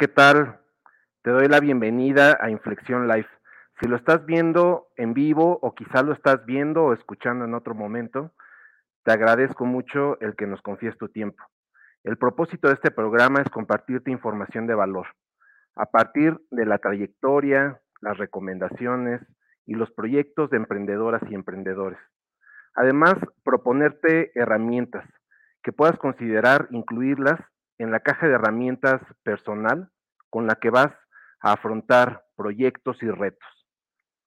¿qué tal? Te doy la bienvenida a Inflexión Live. Si lo estás viendo en vivo o quizá lo estás viendo o escuchando en otro momento, te agradezco mucho el que nos confíes tu tiempo. El propósito de este programa es compartirte información de valor a partir de la trayectoria, las recomendaciones y los proyectos de emprendedoras y emprendedores. Además, proponerte herramientas que puedas considerar incluirlas en la caja de herramientas personal con la que vas a afrontar proyectos y retos.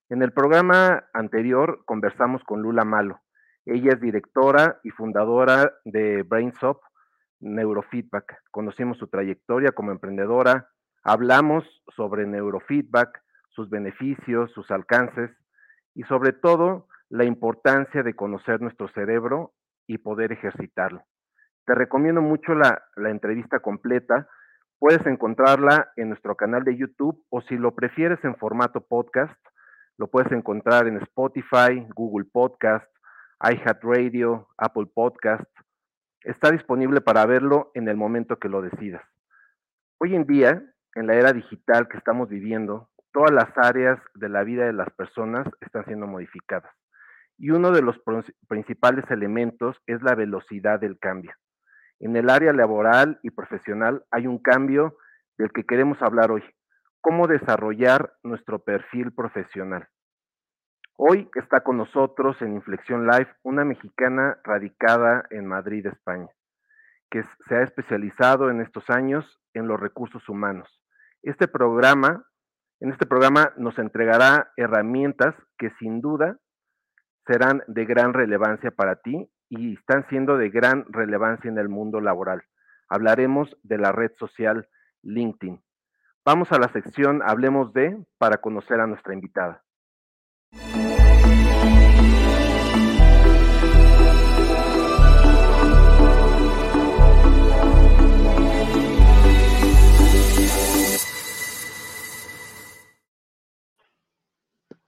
En el programa anterior conversamos con Lula Malo. Ella es directora y fundadora de BrainSop Neurofeedback. Conocimos su trayectoria como emprendedora, hablamos sobre neurofeedback, sus beneficios, sus alcances y sobre todo la importancia de conocer nuestro cerebro y poder ejercitarlo. Te recomiendo mucho la, entrevista completa. Puedes encontrarla en nuestro canal de YouTube o si lo prefieres en formato podcast, lo puedes encontrar en Spotify, Google Podcast, iHeartRadio, Apple Podcast. Está disponible para verlo en el momento que lo decidas. Hoy en día, en la era digital que estamos viviendo, todas las áreas de la vida de las personas están siendo modificadas. Y uno de los principales elementos es la velocidad del cambio. En el área laboral y profesional hay un cambio del que queremos hablar hoy, cómo desarrollar nuestro perfil profesional. Hoy está con nosotros en Inflexión Live una mexicana radicada en Madrid, España, que se ha especializado en estos años en los recursos humanos. Este programa, en este programa nos entregará herramientas que sin duda serán de gran relevancia para ti y están siendo de gran relevancia en el mundo laboral. Hablaremos de la red social LinkedIn. Vamos a la sección Hablemos de para conocer a nuestra invitada.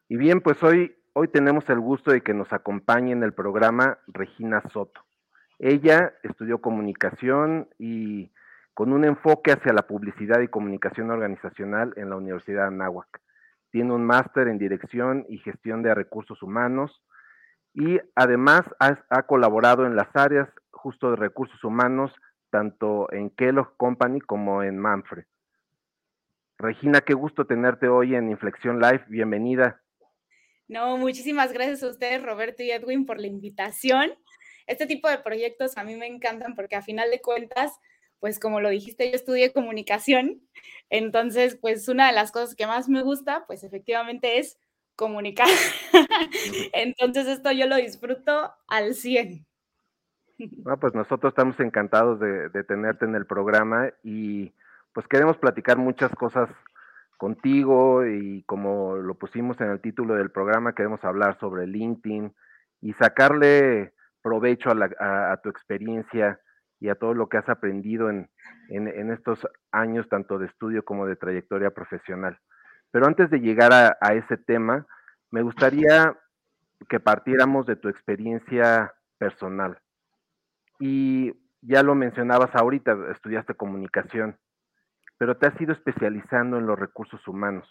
Y bien, pues hoy, hoy tenemos el gusto de que nos acompañe en el programa Regina Soto. Ella estudió comunicación y con un enfoque hacia la publicidad y comunicación organizacional en la Universidad de Anáhuac. Tiene un máster en dirección y gestión de recursos humanos y además ha, ha, colaborado en las áreas justo de recursos humanos, tanto en Kellogg Company como en Manfred. Regina, qué gusto tenerte hoy en Inflexión Live. Bienvenida. No, muchísimas gracias a ustedes, Roberto y Edwin, por la invitación. Este tipo de proyectos a mí me encantan porque a final de cuentas, pues como lo dijiste, yo estudié comunicación, entonces pues una de las cosas que más me gusta, pues efectivamente es comunicar. entonces esto yo lo disfruto al 100. No, pues nosotros estamos encantados de, de tenerte en el programa y pues queremos platicar muchas cosas contigo y como lo pusimos en el título del programa, queremos hablar sobre LinkedIn y sacarle provecho a, la, a, tu experiencia y a todo lo que has aprendido en, en, en, estos años, tanto de estudio como de trayectoria profesional. Pero antes de llegar a, a ese tema, me gustaría que partiéramos de tu experiencia personal. Y ya lo mencionabas ahorita, estudiaste comunicación pero te has ido especializando en los recursos humanos.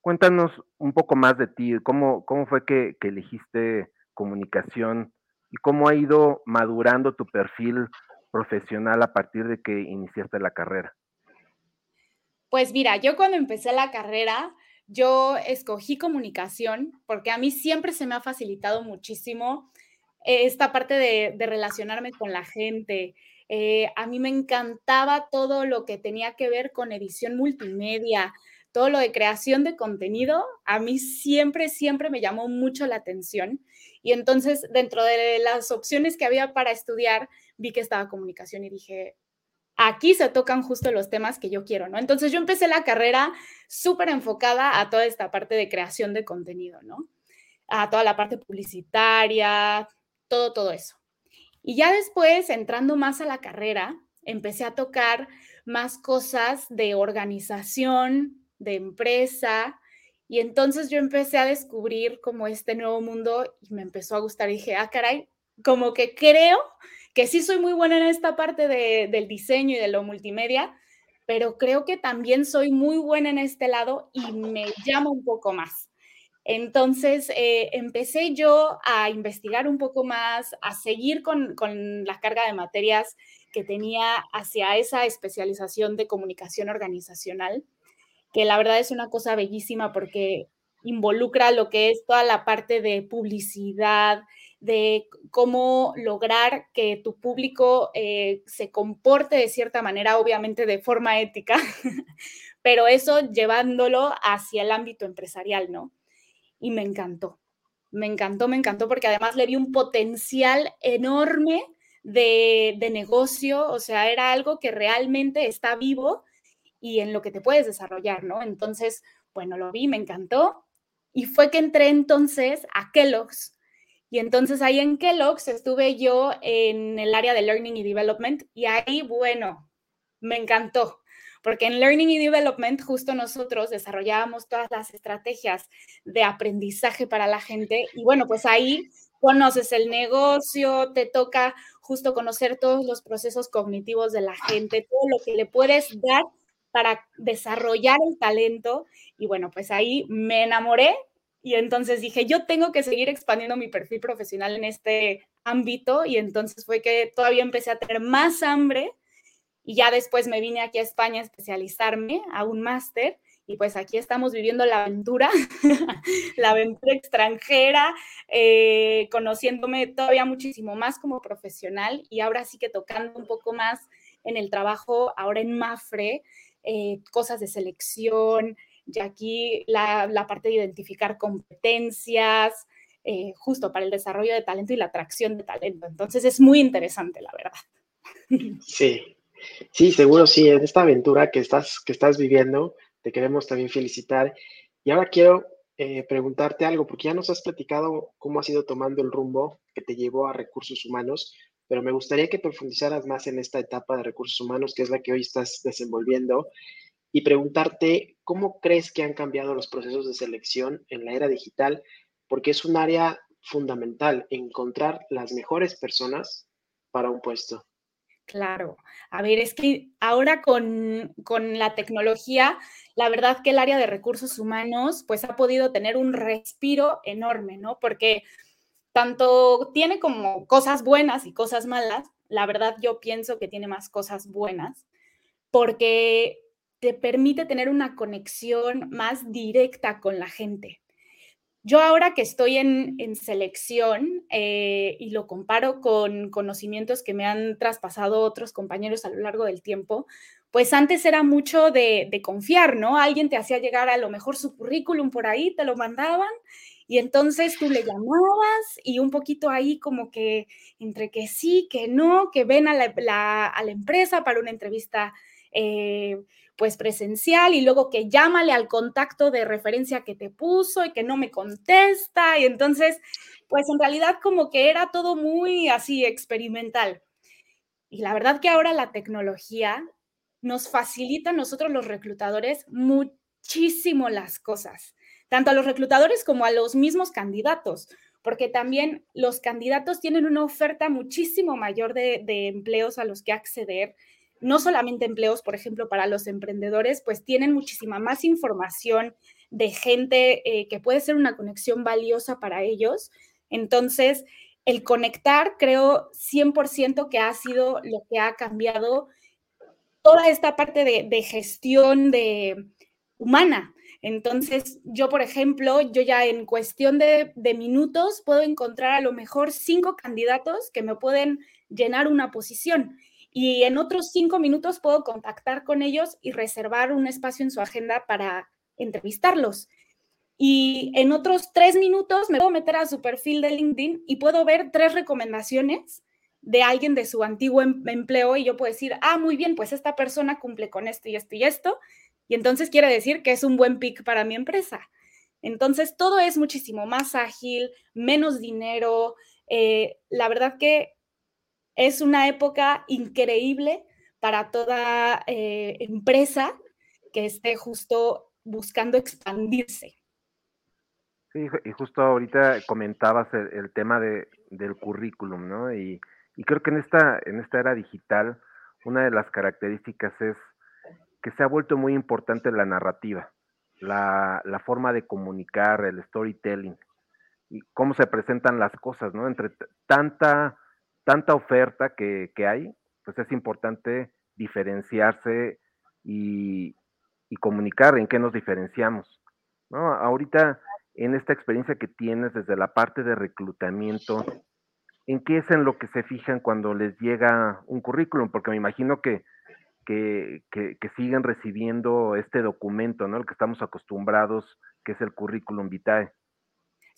Cuéntanos un poco más de ti, cómo, cómo fue que, que elegiste comunicación y cómo ha ido madurando tu perfil profesional a partir de que iniciaste la carrera. Pues mira, yo cuando empecé la carrera, yo escogí comunicación porque a mí siempre se me ha facilitado muchísimo esta parte de relacionarme con la gente, eh, a mí me encantaba todo lo que tenía que ver con edición multimedia, todo lo de creación de contenido, a mí siempre, siempre me llamó mucho la atención. Y entonces, dentro de las opciones que había para estudiar, vi que estaba comunicación y dije, aquí se tocan justo los temas que yo quiero, ¿no? Entonces yo empecé la carrera súper enfocada a toda esta parte de creación de contenido, ¿no? A toda la parte publicitaria, todo, todo eso. Y ya después, entrando más a la carrera, empecé a tocar más cosas de organización, de empresa, y entonces yo empecé a descubrir como este nuevo mundo y me empezó a gustar. Y dije, ah, caray, como que creo que sí soy muy buena en esta parte de, del diseño y de lo multimedia, pero creo que también soy muy buena en este lado y me llama un poco más. Entonces, eh, empecé yo a investigar un poco más, a seguir con, con la carga de materias que tenía hacia esa especialización de comunicación organizacional, que la verdad es una cosa bellísima porque involucra lo que es toda la parte de publicidad, de cómo lograr que tu público eh, se comporte de cierta manera, obviamente de forma ética, pero eso llevándolo hacia el ámbito empresarial, ¿no? Y me encantó, me encantó, me encantó porque además le vi un potencial enorme de, de negocio, o sea, era algo que realmente está vivo y en lo que te puedes desarrollar, ¿no? Entonces, bueno, lo vi, me encantó. Y fue que entré entonces a Kellogg's y entonces ahí en Kellogg's estuve yo en el área de Learning y Development y ahí, bueno, me encantó, porque en Learning y Development justo nosotros desarrollábamos todas las estrategias de aprendizaje para la gente y bueno, pues ahí conoces el negocio, te toca justo conocer todos los procesos cognitivos de la gente, todo lo que le puedes dar para desarrollar el talento y bueno, pues ahí me enamoré y entonces dije, yo tengo que seguir expandiendo mi perfil profesional en este ámbito y entonces fue que todavía empecé a tener más hambre y ya después me vine aquí a España a especializarme a un máster y pues aquí estamos viviendo la aventura, la aventura extranjera, eh, conociéndome todavía muchísimo más como profesional y ahora sí que tocando un poco más en el trabajo, ahora en Mafre, eh, cosas de selección, y aquí la, parte de identificar competencias, eh, justo para el desarrollo de talento y la atracción de talento. Entonces es muy interesante, la verdad. Sí, sí, seguro sí, en esta aventura que estás, que estás viviendo, te queremos también felicitar. Y ahora quiero eh, preguntarte algo, porque ya nos has platicado cómo has ido tomando el rumbo que te llevó a recursos humanos, pero me gustaría que profundizaras más en esta etapa de recursos humanos, que es la que hoy estás desenvolviendo, y preguntarte cómo crees que han cambiado los procesos de selección en la era digital, porque es un área fundamental encontrar las mejores personas para un puesto. Claro, a ver, es que ahora con, con, la tecnología, la verdad que el área de recursos humanos pues ha podido tener un respiro enorme, ¿no? Porque tanto tiene como cosas buenas y cosas malas, la verdad yo pienso que tiene más cosas buenas, porque te permite tener una conexión más directa con la gente. Yo ahora que estoy en, selección eh, y lo comparo con conocimientos que me han traspasado otros compañeros a lo largo del tiempo, pues antes era mucho de, de, confiar, ¿no? Alguien te hacía llegar a lo mejor su currículum por ahí, te lo mandaban y entonces tú le llamabas y un poquito ahí como que entre que sí, que no, que ven a la, a la empresa para una entrevista eh, pues presencial y luego que llámale al contacto de referencia que te puso y que no me contesta y entonces pues en realidad como que era todo muy así experimental. Y la verdad que ahora la tecnología nos facilita a nosotros los reclutadores muchísimo las cosas, tanto a los reclutadores como a los mismos candidatos, porque también los candidatos tienen una oferta muchísimo mayor de, de empleos a los que acceder no solamente empleos, por ejemplo, para los emprendedores, pues tienen muchísima más información de gente eh, que puede ser una conexión valiosa para ellos. Entonces, el conectar, creo 100% que ha sido lo que ha cambiado toda esta parte de, gestión de humana. Entonces, yo, por ejemplo, yo ya en cuestión de, de, minutos puedo encontrar a lo mejor cinco candidatos que me pueden llenar una posición y en otros cinco minutos puedo contactar con ellos y reservar un espacio en su agenda para entrevistarlos. Y en otros tres minutos me puedo meter a su perfil de LinkedIn y puedo ver tres recomendaciones de alguien de su antiguo em-, empleo y yo puedo decir, ah, muy bien, pues esta persona cumple con esto y esto y esto. Y entonces quiere decir que es un buen pick para mi empresa. Entonces todo es muchísimo más ágil, menos dinero. Eh, la verdad que es una época increíble para toda eh, empresa que esté justo buscando expandirse. Sí, y justo ahorita comentabas el, tema de, del currículum, ¿no? Y, creo que en esta, en esta era digital, una de las características es que se ha vuelto muy importante la narrativa, la, la forma de comunicar, el storytelling y cómo se presentan las cosas, ¿no? Entre tanta, tanta oferta que, que hay, pues es importante diferenciarse y, y, comunicar en qué nos diferenciamos, ¿no? Ahorita, en esta experiencia que tienes desde la parte de reclutamiento, ¿en qué es en lo que se fijan cuando les llega un currículum? Porque me imagino que, que, que, que siguen recibiendo este documento, ¿no? El que estamos acostumbrados, que es el currículum vitae.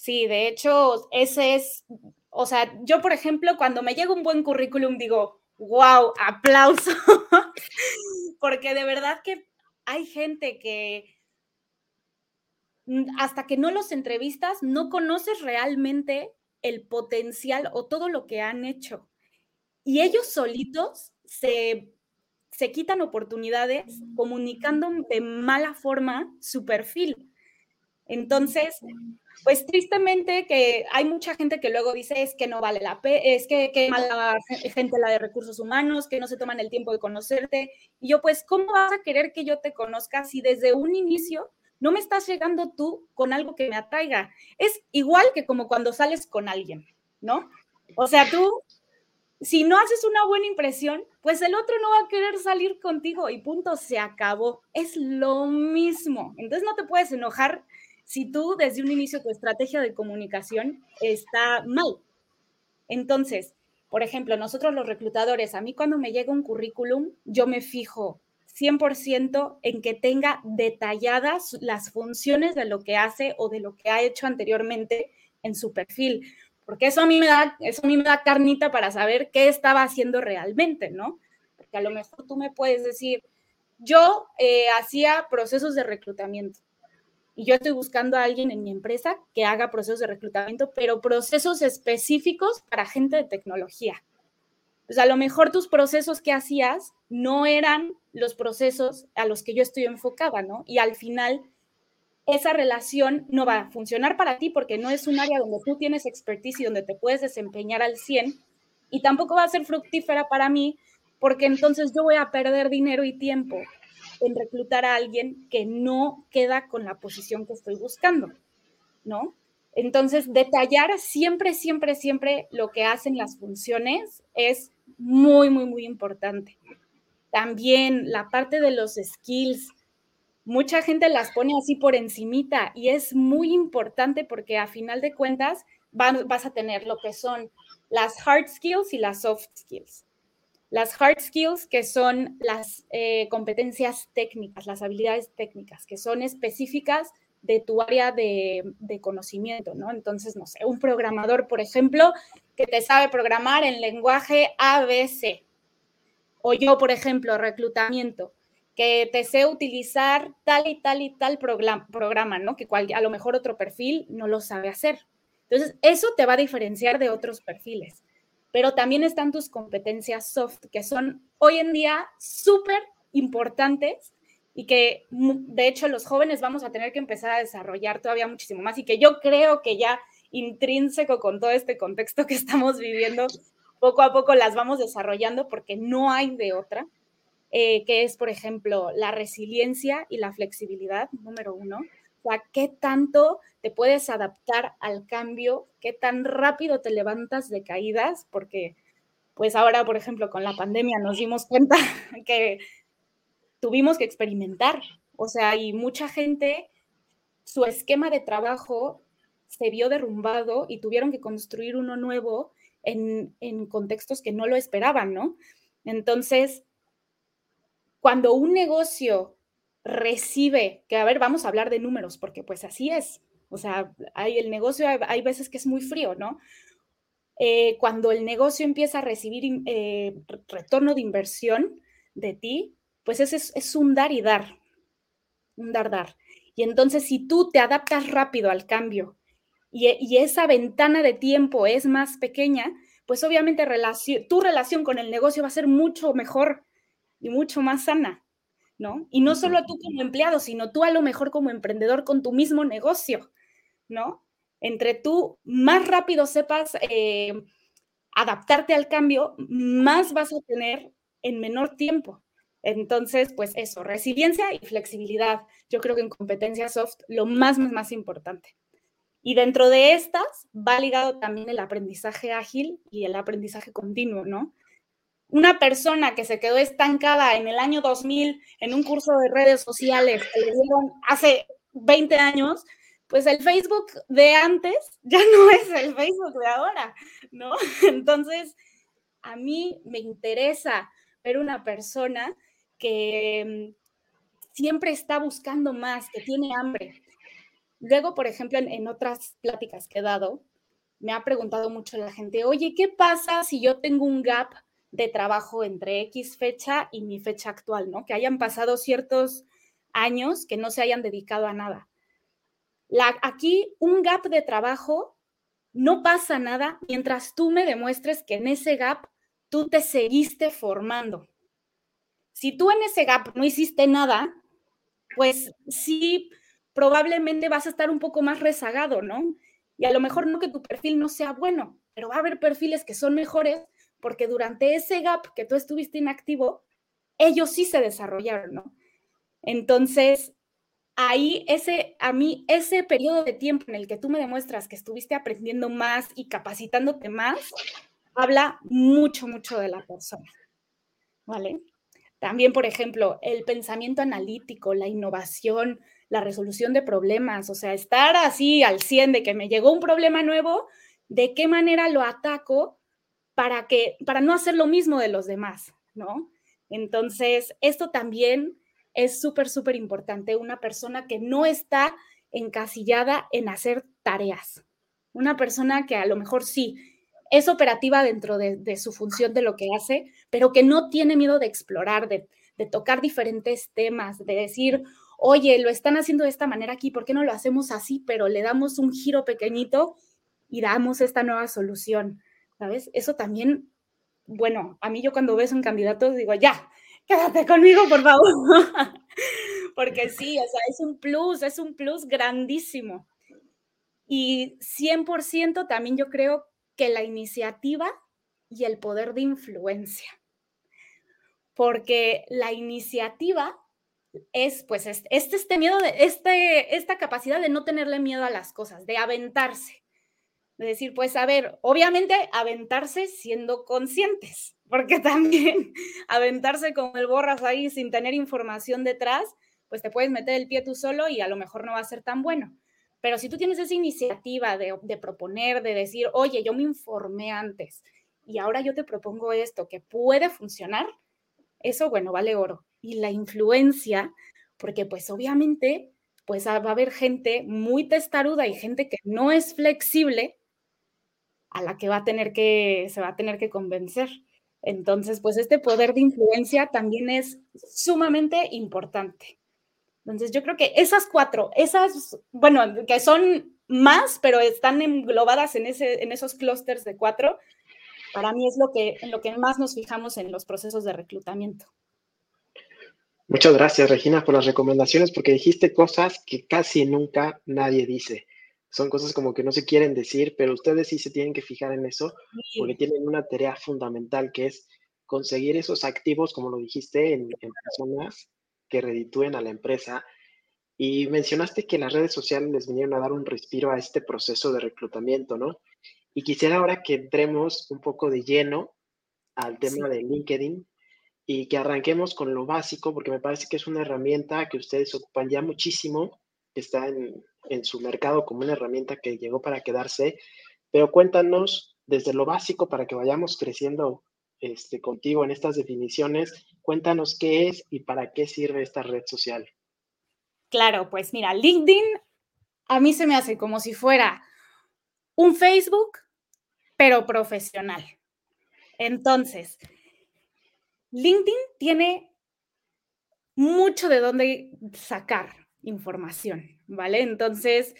Sí, de hecho, ese es, o sea, yo, por ejemplo, cuando me llega un buen currículum, digo, wow, aplauso, porque de verdad que hay gente que hasta que no los entrevistas, no conoces realmente el potencial o todo lo que han hecho. Y ellos solitos se, se quitan oportunidades comunicando de mala forma su perfil. Entonces, pues tristemente que hay mucha gente que luego dice es que no vale la pena, es que, que mala gente la de recursos humanos, que no se toman el tiempo de conocerte. Y yo, pues, ¿cómo vas a querer que yo te conozca si desde un inicio no me estás llegando tú con algo que me atraiga? Es igual que como cuando sales con alguien, ¿no? O sea, tú, si no haces una buena impresión, pues el otro no va a querer salir contigo y punto, se acabó. Es lo mismo. Entonces no te puedes enojar si tú desde un inicio tu estrategia de comunicación está mal. Entonces, por ejemplo, nosotros los reclutadores, a mí cuando me llega un currículum, yo me fijo 100% en que tenga detalladas las funciones de lo que hace o de lo que ha hecho anteriormente en su perfil, porque eso a mí me da, eso a mí me da carnita para saber qué estaba haciendo realmente, ¿no? Porque a lo mejor tú me puedes decir, yo eh, hacía procesos de reclutamiento, y yo estoy buscando a alguien en mi empresa que haga procesos de reclutamiento, pero procesos específicos para gente de tecnología. Pues a lo mejor tus procesos que hacías no eran los procesos a los que yo estoy enfocada, ¿no? Y al final esa relación no va a funcionar para ti porque no es un área donde tú tienes expertise y donde te puedes desempeñar al 100 y tampoco va a ser fructífera para mí porque entonces yo voy a perder dinero y tiempo en reclutar a alguien que no queda con la posición que estoy buscando, ¿no? Entonces, detallar siempre, siempre, siempre lo que hacen las funciones es muy, muy, muy importante. También la parte de los skills, mucha gente las pone así por encimita y es muy importante porque a final de cuentas vas a tener lo que son las hard skills y las soft skills. Las hard skills, que son las eh, competencias técnicas, las habilidades técnicas, que son específicas de tu área de, de, conocimiento, ¿no? Entonces, no sé, un programador, por ejemplo, que te sabe programar en lenguaje ABC. O yo, por ejemplo, reclutamiento, que te sé utilizar tal y tal y tal programa, ¿no? Que cual, a lo mejor otro perfil no lo sabe hacer. Entonces, eso te va a diferenciar de otros perfiles pero también están tus competencias soft, que son hoy en día súper importantes y que de hecho los jóvenes vamos a tener que empezar a desarrollar todavía muchísimo más y que yo creo que ya intrínseco con todo este contexto que estamos viviendo, poco a poco las vamos desarrollando porque no hay de otra, eh, que es, por ejemplo, la resiliencia y la flexibilidad, número uno. O sea, qué tanto te puedes adaptar al cambio, qué tan rápido te levantas de caídas, porque pues ahora, por ejemplo, con la pandemia nos dimos cuenta que tuvimos que experimentar, o sea, y mucha gente, su esquema de trabajo se vio derrumbado y tuvieron que construir uno nuevo en, en contextos que no lo esperaban, ¿no? Entonces, cuando un negocio recibe, que a ver, vamos a hablar de números, porque pues así es. O sea, hay el negocio, hay, veces que es muy frío, ¿no? Eh, cuando el negocio empieza a recibir eh, retorno de inversión de ti, pues ese es, un dar y dar, un dar, dar. Y entonces si tú te adaptas rápido al cambio y, y esa ventana de tiempo es más pequeña, pues obviamente tu relación con el negocio va a ser mucho mejor y mucho más sana. ¿No? Y no solo tú como empleado, sino tú a lo mejor como emprendedor con tu mismo negocio, ¿no? Entre tú más rápido sepas eh, adaptarte al cambio, más vas a tener en menor tiempo. Entonces, pues eso, resiliencia y flexibilidad. Yo creo que en competencia soft lo más, más, más importante. Y dentro de estas va ligado también el aprendizaje ágil y el aprendizaje continuo, ¿no? Una persona que se quedó estancada en el año 2000 en un curso de redes sociales que le dieron hace 20 años, pues el Facebook de antes ya no es el Facebook de ahora, ¿no? Entonces, a mí me interesa ver una persona que mm, siempre está buscando más, que tiene hambre. Luego, por ejemplo, en, otras pláticas que he dado, me ha preguntado mucho la gente, oye, ¿qué pasa si yo tengo un gap de trabajo entre X fecha y mi fecha actual, ¿no? Que hayan pasado ciertos años que no se hayan dedicado a nada. Aquí un gap de trabajo no pasa nada mientras tú me demuestres que en ese gap tú te seguiste formando. Si tú en ese gap no hiciste nada, pues sí, probablemente vas a estar un poco más rezagado, ¿no? Y a lo mejor no que tu perfil no sea bueno, pero va a haber perfiles que son mejores porque durante ese gap que tú estuviste inactivo, ellos sí se desarrollaron, ¿no? Entonces, ahí ese, a mí, ese periodo de tiempo en el que tú me demuestras que estuviste aprendiendo más y capacitándote más, habla mucho, mucho de la persona. ¿Vale? También, por ejemplo, el pensamiento analítico, la innovación, la resolución de problemas, o sea, estar así al 100 de que me llegó un problema nuevo, ¿de qué manera lo ataco para que para no hacer lo mismo de los demás, ¿no? Entonces, esto también es súper, súper importante. Una persona que no está encasillada en hacer tareas. Una persona que a lo mejor sí es operativa dentro de, su función de lo que hace, pero que no tiene miedo de explorar, de, de tocar diferentes temas, de decir, oye, lo están haciendo de esta manera aquí, ¿por qué no lo hacemos así? Pero le damos un giro pequeñito y damos esta nueva solución, ¿sabes? Eso también, bueno, a mí yo cuando ves un candidato digo, ya, quédate conmigo, por favor. Porque sí, o sea, es un plus, es un plus grandísimo. Y 100% también yo creo que la iniciativa y el poder de influencia. Porque la iniciativa es, pues, este, este miedo, de, este, esta capacidad de no tenerle miedo a las cosas, de aventarse. De decir, pues, a ver, obviamente aventarse siendo conscientes, porque también aventarse como el borras ahí sin tener información detrás, pues te puedes meter el pie tú solo y a lo mejor no va a ser tan bueno. Pero si tú tienes esa iniciativa de, de proponer, de decir, oye, yo me informé antes y ahora yo te propongo esto que puede funcionar, eso, bueno, vale oro. Y la influencia, porque pues obviamente, pues va a haber gente muy testaruda y gente que no es flexible a la que va a tener que, se va a tener que convencer. Entonces, pues este poder de influencia también es sumamente importante. Entonces, yo creo que esas cuatro, esas, bueno, que son más, pero están englobadas en, ese, en esos clústeres de cuatro, para mí es lo que, en lo que más nos fijamos en los procesos de reclutamiento. Muchas gracias, Regina, por las recomendaciones, porque dijiste cosas que casi nunca nadie dice son cosas como que no se quieren decir, pero ustedes sí se tienen que fijar en eso, porque tienen una tarea fundamental que es conseguir esos activos, como lo dijiste, en, personas que reditúen a la empresa. Y mencionaste que las redes sociales les vinieron a dar un respiro a este proceso de reclutamiento, ¿no? Y quisiera ahora que entremos un poco de lleno al tema de LinkedIn y que arranquemos con lo básico, porque me parece que es una herramienta que ustedes ocupan ya muchísimo, que está en, en su mercado como una herramienta que llegó para quedarse, pero cuéntanos desde lo básico para que vayamos creciendo este, contigo en estas definiciones, cuéntanos qué es y para qué sirve esta red social. Claro, pues mira, LinkedIn a mí se me hace como si fuera un Facebook, pero profesional. Entonces, LinkedIn tiene mucho de dónde sacar información, ¿vale? Entonces,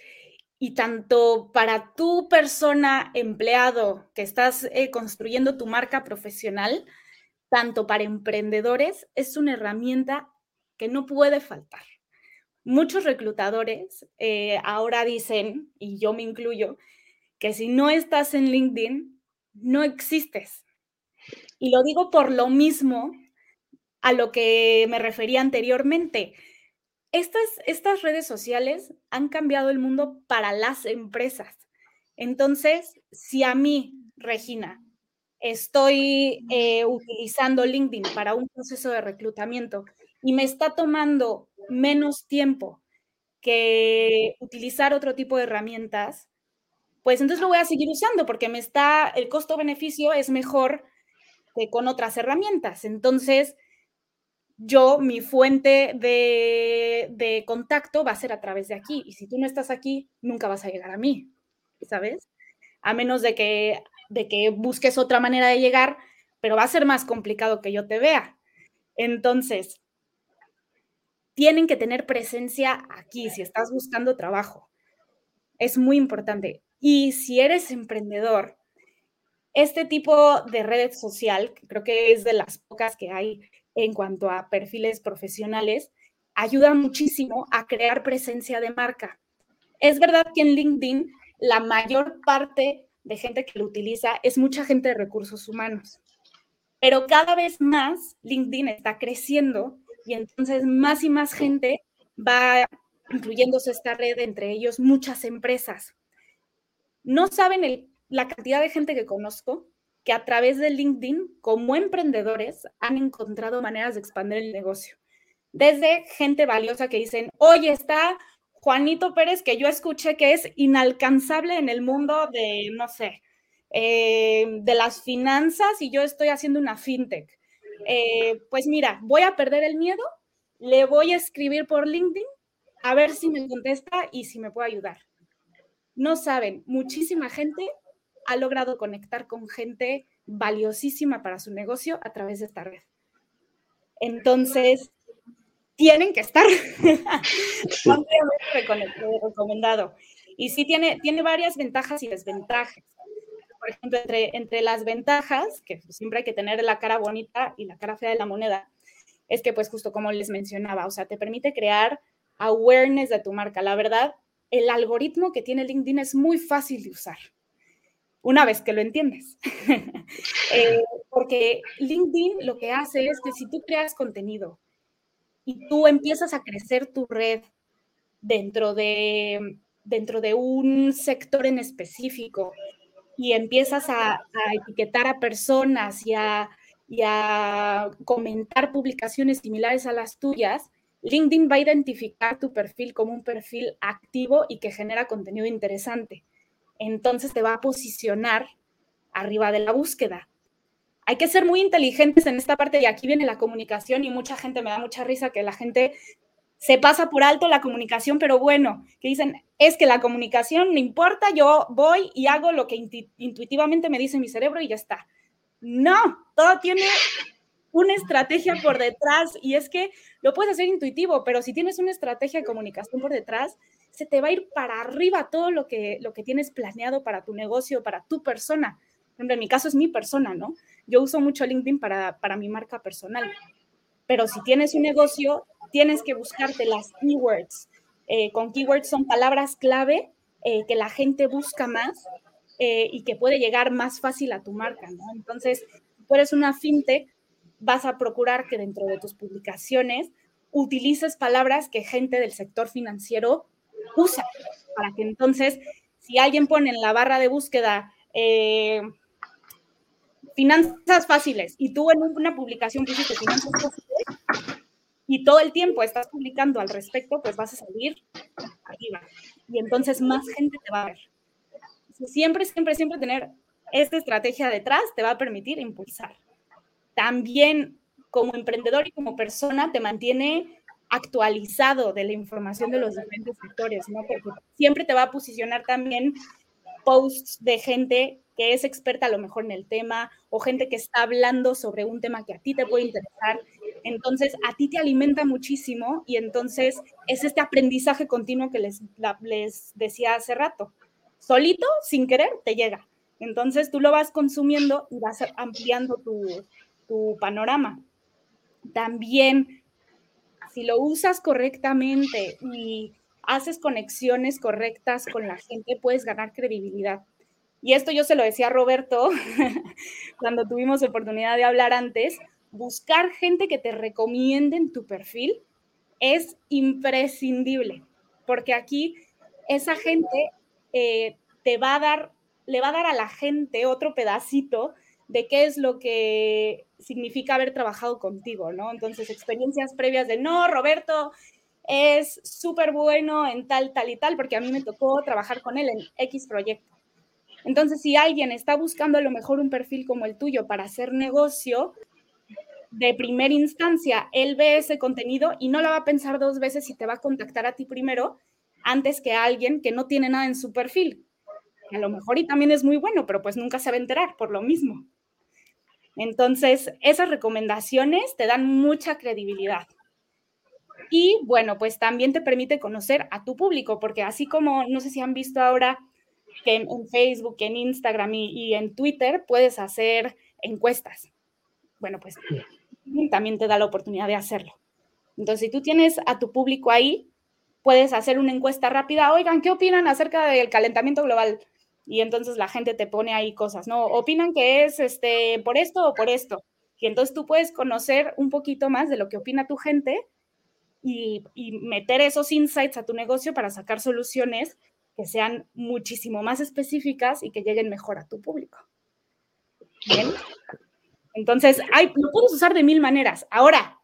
y tanto para tu persona empleado que estás eh, construyendo tu marca profesional, tanto para emprendedores, es una herramienta que no puede faltar. Muchos reclutadores eh, ahora dicen, y yo me incluyo, que si no estás en LinkedIn, no existes. Y lo digo por lo mismo a lo que me refería anteriormente. Estas, estas redes sociales han cambiado el mundo para las empresas. Entonces, si a mí, Regina, estoy eh, utilizando LinkedIn para un proceso de reclutamiento y me está tomando menos tiempo que utilizar otro tipo de herramientas, pues entonces lo voy a seguir usando porque me está, el costo-beneficio es mejor que con otras herramientas. Entonces, yo, mi fuente de, de, contacto va a ser a través de aquí. Y si tú no estás aquí, nunca vas a llegar a mí, ¿sabes? A menos de que, de que busques otra manera de llegar, pero va a ser más complicado que yo te vea. Entonces, tienen que tener presencia aquí si estás buscando trabajo. Es muy importante. Y si eres emprendedor, este tipo de red social, creo que es de las pocas que hay en cuanto a perfiles profesionales, ayuda muchísimo a crear presencia de marca. Es verdad que en LinkedIn la mayor parte de gente que lo utiliza es mucha gente de recursos humanos, pero cada vez más LinkedIn está creciendo y entonces más y más gente va incluyéndose esta red, entre ellos muchas empresas. No saben la cantidad de gente que conozco que a través de LinkedIn, como emprendedores, han encontrado maneras de expandir el negocio. Desde gente valiosa que dicen, oye, está Juanito Pérez, que yo escuché que es inalcanzable en el mundo de, no sé, eh, de las finanzas y yo estoy haciendo una fintech. Eh, pues mira, voy a perder el miedo, le voy a escribir por LinkedIn a ver si me contesta y si me puede ayudar. No saben, muchísima gente ha logrado conectar con gente valiosísima para su negocio a través de esta red. Entonces, tienen que estar recomendado. Y sí tiene, tiene varias ventajas y desventajas. Por ejemplo, entre, entre las ventajas, que siempre hay que tener la cara bonita y la cara fea de la moneda, es que pues justo como les mencionaba, o sea, te permite crear awareness de tu marca. La verdad, el algoritmo que tiene LinkedIn es muy fácil de usar una vez que lo entiendes. Eh, porque LinkedIn lo que hace es que si tú creas contenido y tú empiezas a crecer tu red dentro de, dentro de un sector en específico y empiezas a, etiquetar a personas y a, y a comentar publicaciones similares a las tuyas, LinkedIn va a identificar tu perfil como un perfil activo y que genera contenido interesante entonces te va a posicionar arriba de la búsqueda. Hay que ser muy inteligentes en esta parte y aquí viene la comunicación y mucha gente me da mucha risa que la gente se pasa por alto la comunicación, pero bueno, que dicen, es que la comunicación no importa, yo voy y hago lo que intuitivamente me dice mi cerebro y ya está. No, todo tiene una estrategia por detrás y es que lo puedes hacer intuitivo, pero si tienes una estrategia de comunicación por detrás, se te va a ir para arriba todo lo que, lo que tienes planeado para tu negocio, para tu persona. En mi caso es mi persona, ¿no? Yo uso mucho LinkedIn para, para mi marca personal. Pero si tienes un negocio, tienes que buscarte las keywords. Eh, con keywords son palabras clave eh, que la gente busca más eh, y que puede llegar más fácil a tu marca, ¿no? Entonces, si tú eres una fintech, vas a procurar que dentro de tus publicaciones utilices palabras que gente del sector financiero usa, para que entonces, si alguien pone en la barra de búsqueda eh, finanzas fáciles y tú en una publicación pusiste finanzas fáciles y todo el tiempo estás publicando al respecto, pues vas a salir arriba y entonces más gente te va a ver. Siempre, siempre, siempre tener esta estrategia detrás te va a permitir impulsar. También como emprendedor y como persona te mantiene actualizado de la información de los diferentes sectores, ¿no? Porque siempre te va a posicionar también posts de gente que es experta a lo mejor en el tema o gente que está hablando sobre un tema que a ti te puede interesar. Entonces, a ti te alimenta muchísimo y entonces es este aprendizaje continuo que les, les decía hace rato. Solito, sin querer, te llega. Entonces, tú lo vas consumiendo y vas ampliando tu, tu panorama. También si lo usas correctamente y haces conexiones correctas con la gente, puedes ganar credibilidad. Y esto yo se lo decía a Roberto cuando tuvimos oportunidad de hablar antes, buscar gente que te recomiende en tu perfil es imprescindible, porque aquí esa gente eh, te va dar, le va a dar a la gente otro pedacito de qué es lo que significa haber trabajado contigo, ¿no? Entonces, experiencias previas de, no, Roberto es súper bueno en tal, tal y tal, porque a mí me tocó trabajar con él en X proyecto. Entonces, si alguien está buscando a lo mejor un perfil como el tuyo para hacer negocio, de primera instancia, él ve ese contenido y no la va a pensar dos veces si te va a contactar a ti primero antes que a alguien que no tiene nada en su perfil. A lo mejor y también es muy bueno, pero pues nunca se va a enterar por lo mismo. Entonces, esas recomendaciones te dan mucha credibilidad. Y bueno, pues también te permite conocer a tu público, porque así como, no sé si han visto ahora que en, Facebook, en Instagram y, en Twitter puedes hacer encuestas. Bueno, pues también te da la oportunidad de hacerlo. Entonces, si tú tienes a tu público ahí, puedes hacer una encuesta rápida. Oigan, ¿qué opinan acerca del calentamiento global? Y entonces la gente te pone ahí cosas, ¿no? Opinan que es este, por esto o por esto. Y entonces tú puedes conocer un poquito más de lo que opina tu gente y, meter esos insights a tu negocio para sacar soluciones que sean muchísimo más específicas y que lleguen mejor a tu público. Bien. Entonces, hay, lo puedes usar de mil maneras. Ahora,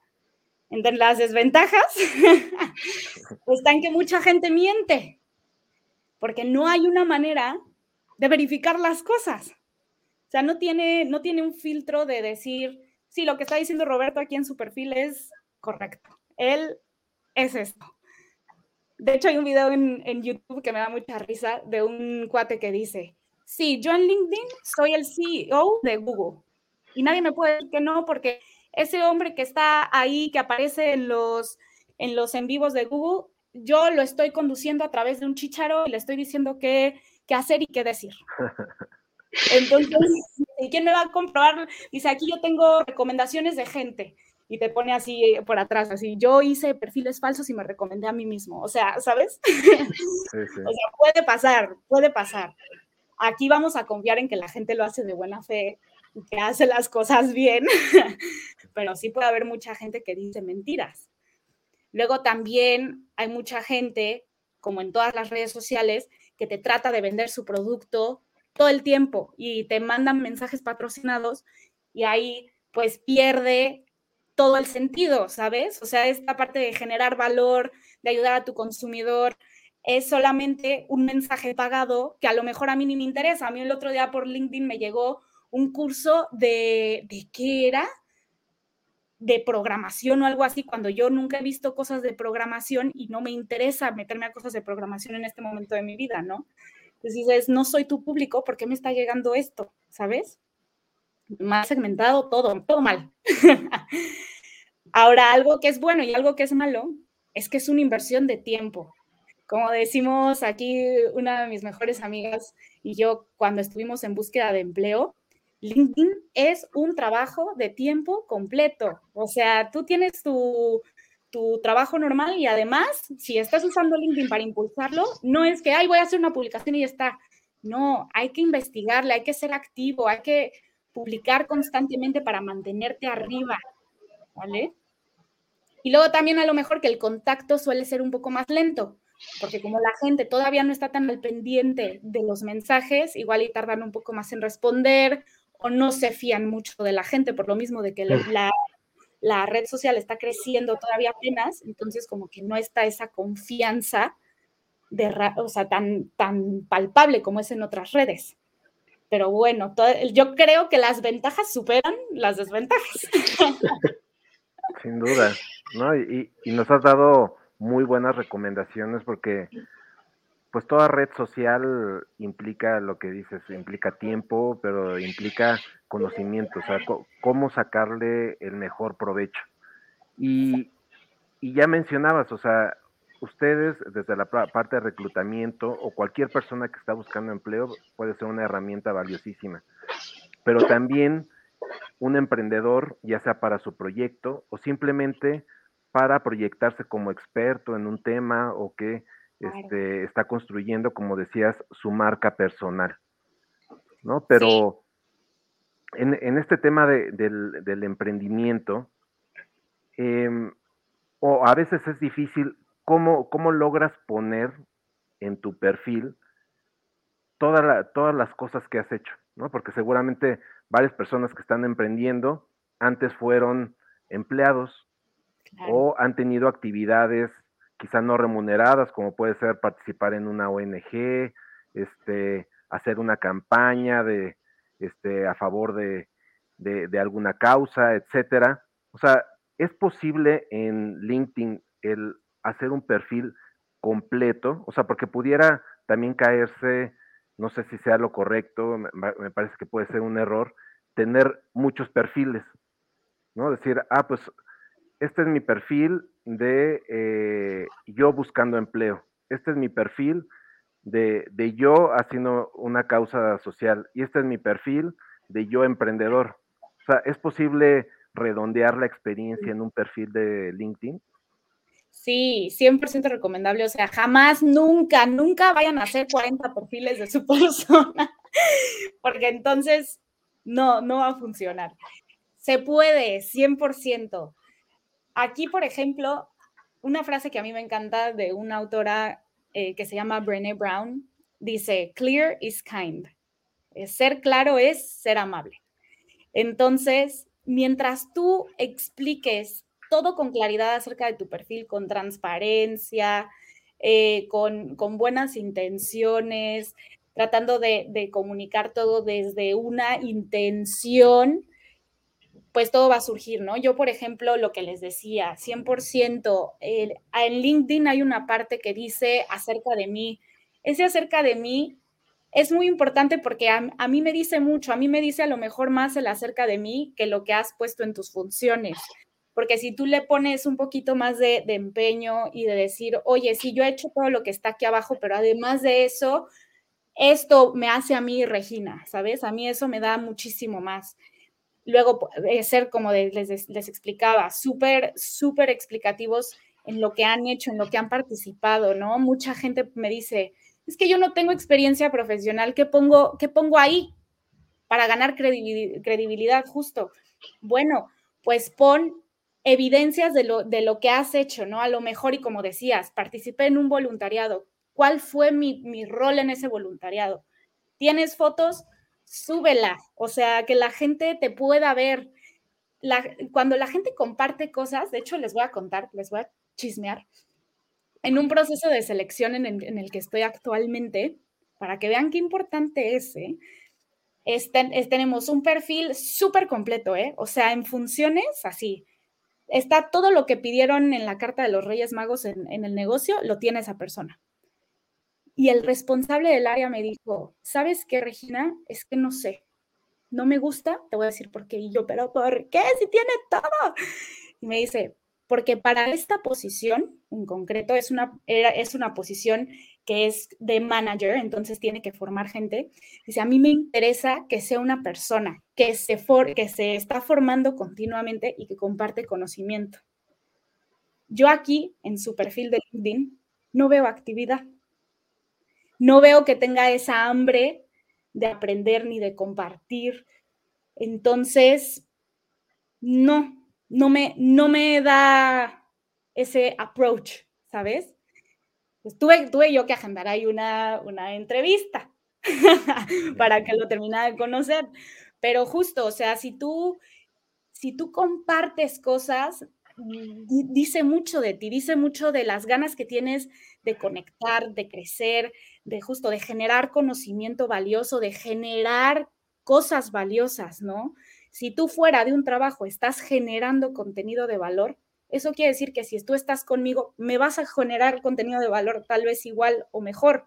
entre las desventajas están que mucha gente miente, porque no hay una manera de verificar las cosas. O sea, no tiene, no tiene un filtro de decir, sí, lo que está diciendo Roberto aquí en su perfil es correcto. Él es esto. De hecho, hay un video en, en, YouTube que me da mucha risa de un cuate que dice, sí, yo en LinkedIn soy el CEO de Google. Y nadie me puede decir que no, porque ese hombre que está ahí, que aparece en los en los en vivos de Google, yo lo estoy conduciendo a través de un chicharo y le estoy diciendo que qué hacer y qué decir. Entonces, ¿y quién me va a comprobar? Dice, aquí yo tengo recomendaciones de gente y te pone así por atrás, así, yo hice perfiles falsos y me recomendé a mí mismo, o sea, ¿sabes? O sea, puede pasar, puede pasar. Aquí vamos a confiar en que la gente lo hace de buena fe, que hace las cosas bien, pero sí puede haber mucha gente que dice mentiras. Luego también hay mucha gente, como en todas las redes sociales, que te trata de vender su producto todo el tiempo y te mandan mensajes patrocinados y ahí pues pierde todo el sentido, ¿sabes? O sea, esta parte de generar valor, de ayudar a tu consumidor, es solamente un mensaje pagado que a lo mejor a mí ni me interesa. A mí el otro día por LinkedIn me llegó un curso de, ¿de qué era? De programación o algo así, cuando yo nunca he visto cosas de programación y no me interesa meterme a cosas de programación en este momento de mi vida, ¿no? Entonces dices, no soy tu público, ¿por qué me está llegando esto? ¿Sabes? Más segmentado, todo, todo mal. Ahora, algo que es bueno y algo que es malo es que es una inversión de tiempo. Como decimos aquí, una de mis mejores amigas y yo cuando estuvimos en búsqueda de empleo, LinkedIn es un trabajo de tiempo completo. O sea, tú tienes tu, trabajo normal y además, si estás usando LinkedIn para impulsarlo, no es que, ay, voy a hacer una publicación y ya está. No, hay que investigarle, hay que ser activo, hay que publicar constantemente para mantenerte arriba, ¿vale? Y luego también a lo mejor que el contacto suele ser un poco más lento, porque como la gente todavía no está tan al pendiente de los mensajes, igual y tardan un poco más en responder o no se fían mucho de la gente por lo mismo de que la, la, red social está creciendo todavía apenas, entonces como que no está esa confianza de, o sea, tan, tan palpable como es en otras redes. Pero bueno, yo creo que las ventajas superan las desventajas. Sin duda, ¿no? Y, y nos has dado muy buenas recomendaciones porque pues toda red social implica lo que dices, implica tiempo, pero implica conocimiento, o sea, cómo sacarle el mejor provecho. Y, ya mencionabas, o sea, ustedes desde la parte de reclutamiento o cualquier persona que está buscando empleo puede ser una herramienta valiosísima, pero también un emprendedor, ya sea para su proyecto o simplemente para proyectarse como experto en un tema o que este, está construyendo, como decías, su marca personal, ¿no? Pero en, este tema del, emprendimiento, em, o a veces es difícil, ¿cómo, ¿cómo, logras poner en tu perfil todas las cosas que has hecho? ¿no? Porque seguramente varias personas que están emprendiendo antes fueron empleados o han tenido actividades quizá no remuneradas, como puede ser participar en una ONG, este, hacer una campaña de, este, a favor de, de, alguna causa, etcétera. O sea, es posible en LinkedIn el hacer un perfil completo, o sea, porque pudiera también caerse, no sé si sea lo correcto, me, parece que puede ser un error, tener muchos perfiles, ¿no? Decir, ah, pues este es mi perfil de eh, yo buscando empleo, este es mi perfil de, de, yo haciendo una causa social y este es mi perfil de yo emprendedor. O sea, ¿es posible redondear la experiencia en un perfil de LinkedIn? Sí, 100% recomendable. O sea, jamás, nunca, nunca vayan a hacer 40 perfiles de su persona, porque entonces no, no va a funcionar. Se puede, 100%. Aquí, por ejemplo, una frase que a mí me encanta de una autora eh, que se llama Brené Brown, dice, clear is kind. Eh, ser claro es ser amable. Entonces, mientras tú expliques todo con claridad acerca de tu perfil, con transparencia, eh, con, buenas intenciones, tratando de, de, comunicar todo desde una intención, pues todo va a surgir, ¿no? Yo, por ejemplo, lo que les decía, 100%, en LinkedIn hay una parte que dice acerca de mí. Ese acerca de mí es muy importante porque a, mí me dice mucho, a mí me dice a lo mejor más el acerca de mí que lo que has puesto en tus funciones. Porque si tú le pones un poquito más de, de empeño y de decir, oye, sí, yo he hecho todo lo que está aquí abajo, pero además de eso, esto me hace a mí Regina, ¿sabes? A mí eso me da muchísimo más. Luego, ser como les, les explicaba, súper, súper explicativos en lo que han hecho, en lo que han participado, ¿no? Mucha gente me dice, es que yo no tengo experiencia profesional, ¿qué pongo, qué pongo ahí para ganar credibilidad justo? Bueno, pues pon evidencias de lo, de lo que has hecho, ¿no? A lo mejor, y como decías, participé en un voluntariado. ¿Cuál fue mi, mi rol en ese voluntariado? ¿Tienes fotos? Súbela, o sea, que la gente te pueda ver. cuando la gente comparte cosas, de hecho les voy a contar, les voy a chismear, en un proceso de selección en el, que estoy actualmente, para que vean qué importante es, ¿eh? tenemos un perfil súper completo, ¿eh? o sea, en funciones así. Está todo lo que pidieron en la carta de los Reyes Magos en el negocio, lo tiene esa persona. Y el responsable del área me dijo, ¿sabes qué, Regina? Es que no sé, no me gusta, te voy a decir por qué. Y yo, pero ¿por qué? Si tiene todo. Y me dice, porque para esta posición en concreto es una, es una posición que es de manager, entonces tiene que formar gente. Dice, a mí me interesa que sea una persona que se, for, que se está formando continuamente y que comparte conocimiento. Yo aquí, en su perfil de LinkedIn, no veo actividad no veo que tenga esa hambre de aprender ni de compartir. Entonces, no, no me, no me da ese approach, ¿sabes? Pues tuve, yo que agendar ahí una, una entrevista para que lo terminara de conocer. Pero justo, o sea, si tú, si tú compartes cosas, dice mucho de ti, dice mucho de las ganas que tienes de conectar, de crecer, de justo, de generar conocimiento valioso, de generar cosas valiosas, ¿no? Si tú fuera de un trabajo estás generando contenido de valor, eso quiere decir que si tú estás conmigo, me vas a generar contenido de valor tal vez igual o mejor.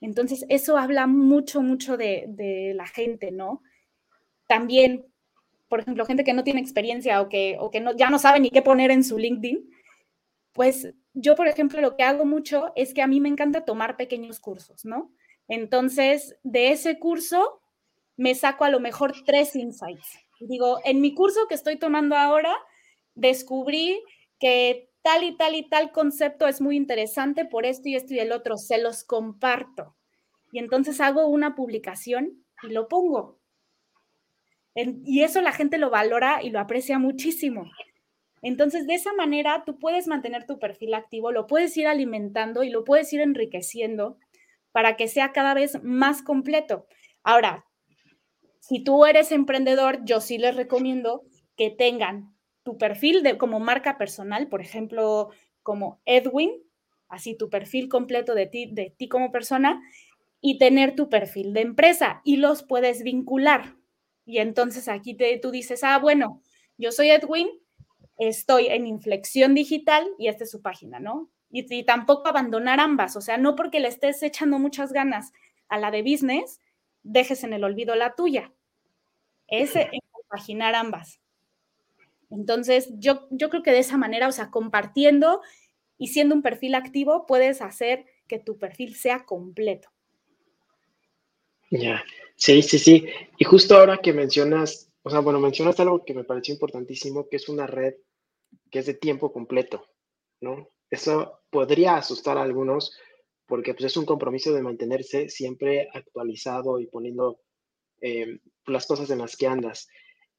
Entonces, eso habla mucho, mucho de, de la gente, ¿no? También por ejemplo, gente que no tiene experiencia o que, o que no, ya no sabe ni qué poner en su LinkedIn, pues yo, por ejemplo, lo que hago mucho es que a mí me encanta tomar pequeños cursos, ¿no? Entonces, de ese curso me saco a lo mejor tres insights. Digo, en mi curso que estoy tomando ahora, descubrí que tal y tal y tal concepto es muy interesante por esto y esto y el otro, se los comparto. Y entonces hago una publicación y lo pongo. Y eso la gente lo valora y lo aprecia muchísimo. Entonces, de esa manera, tú puedes mantener tu perfil activo, lo puedes ir alimentando y lo puedes ir enriqueciendo para que sea cada vez más completo. Ahora, si tú eres emprendedor, yo sí les recomiendo que tengan tu perfil de, como marca personal, por ejemplo, como Edwin, así tu perfil completo de ti, de ti como persona, y tener tu perfil de empresa y los puedes vincular. Y entonces aquí te, tú dices, ah, bueno, yo soy Edwin, estoy en inflexión digital y esta es su página, ¿no? Y, tampoco abandonar ambas, o sea, no porque le estés echando muchas ganas a la de business, dejes en el olvido la tuya. Es compaginar ambas. Entonces, yo, yo creo que de esa manera, o sea, compartiendo y siendo un perfil activo, puedes hacer que tu perfil sea completo. Ya, sí, sí, sí. Y justo ahora que mencionas, o sea, bueno, mencionas algo que me pareció importantísimo, que es una red que es de tiempo completo, ¿no? Eso podría asustar a algunos porque pues, es un compromiso de mantenerse siempre actualizado y poniendo eh, las cosas en las que andas.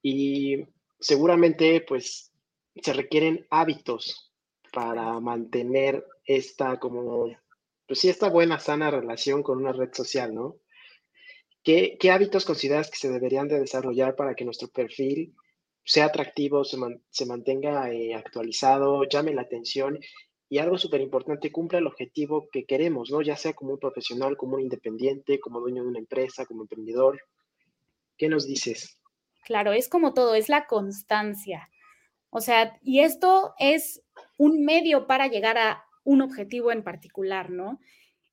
Y seguramente pues se requieren hábitos para mantener esta como, pues sí, esta buena, sana relación con una red social, ¿no? ¿Qué, qué hábitos consideras que se deberían de desarrollar para que nuestro perfil sea atractivo, se, mantenga eh, actualizado, llame la atención y algo súper importante, cumpla el objetivo que queremos, ¿no? Ya sea como un profesional, como un independiente, como dueño de una empresa, como emprendedor. ¿Qué nos dices? Claro, es como todo, es la constancia. O sea, y esto es un medio para llegar a un objetivo en particular, ¿no?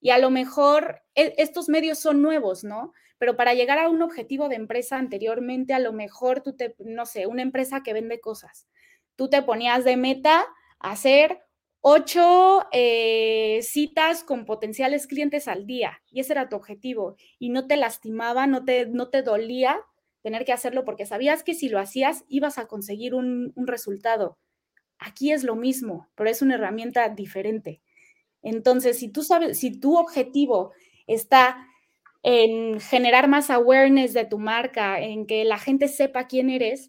Y a lo mejor e, estos medios son nuevos, ¿no? Pero para llegar a un objetivo de empresa anteriormente, a lo mejor tú te, no sé, una empresa que vende cosas, tú te ponías de meta hacer ocho eh, citas con potenciales clientes al día y ese era tu objetivo y no te lastimaba, no te, no te dolía tener que hacerlo porque sabías que si lo hacías ibas a conseguir un, un resultado. Aquí es lo mismo, pero es una herramienta diferente. Entonces, si tú sabes, si tu objetivo está en generar más awareness de tu marca, en que la gente sepa quién eres,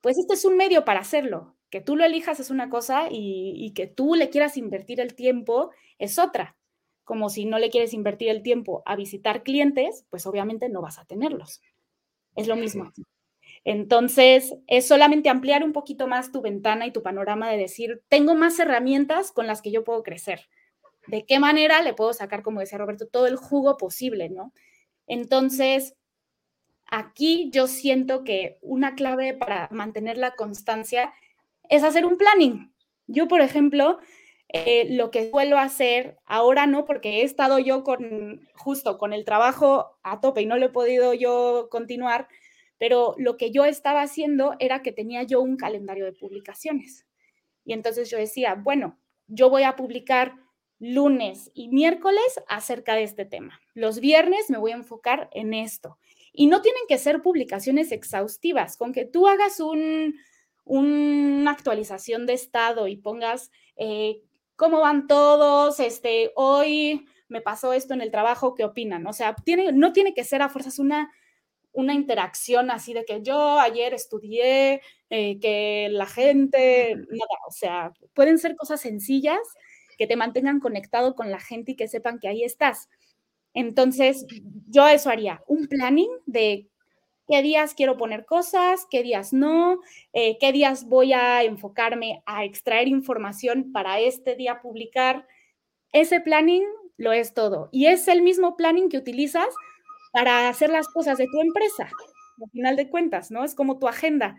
pues este es un medio para hacerlo. Que tú lo elijas es una cosa y, que tú le quieras invertir el tiempo es otra. Como si no le quieres invertir el tiempo a visitar clientes, pues obviamente no vas a tenerlos. Es lo mismo. Entonces, es solamente ampliar un poquito más tu ventana y tu panorama de decir, tengo más herramientas con las que yo puedo crecer de qué manera le puedo sacar, como decía Roberto, todo el jugo posible, ¿no? Entonces, aquí yo siento que una clave para mantener la constancia es hacer un planning. Yo, por ejemplo, eh, lo que suelo hacer ahora no, porque he estado yo con justo con el trabajo a tope y no lo he podido yo continuar, pero lo que yo estaba haciendo era que tenía yo un calendario de publicaciones. Y entonces yo decía, bueno, yo voy a publicar lunes y miércoles acerca de este tema. Los viernes me voy a enfocar en esto. Y no tienen que ser publicaciones exhaustivas, con que tú hagas un, una actualización de estado y pongas eh, cómo van todos, este, hoy me pasó esto en el trabajo, ¿qué opinan? O sea, tiene, no tiene que ser a fuerzas una, una interacción así de que yo ayer estudié, eh, que la gente, nada, o sea, pueden ser cosas sencillas que te mantengan conectado con la gente y que sepan que ahí estás. Entonces, yo eso haría, un planning de qué días quiero poner cosas, qué días no, eh, qué días voy a enfocarme a extraer información para este día publicar. Ese planning lo es todo. Y es el mismo planning que utilizas para hacer las cosas de tu empresa, al final de cuentas, ¿no? Es como tu agenda.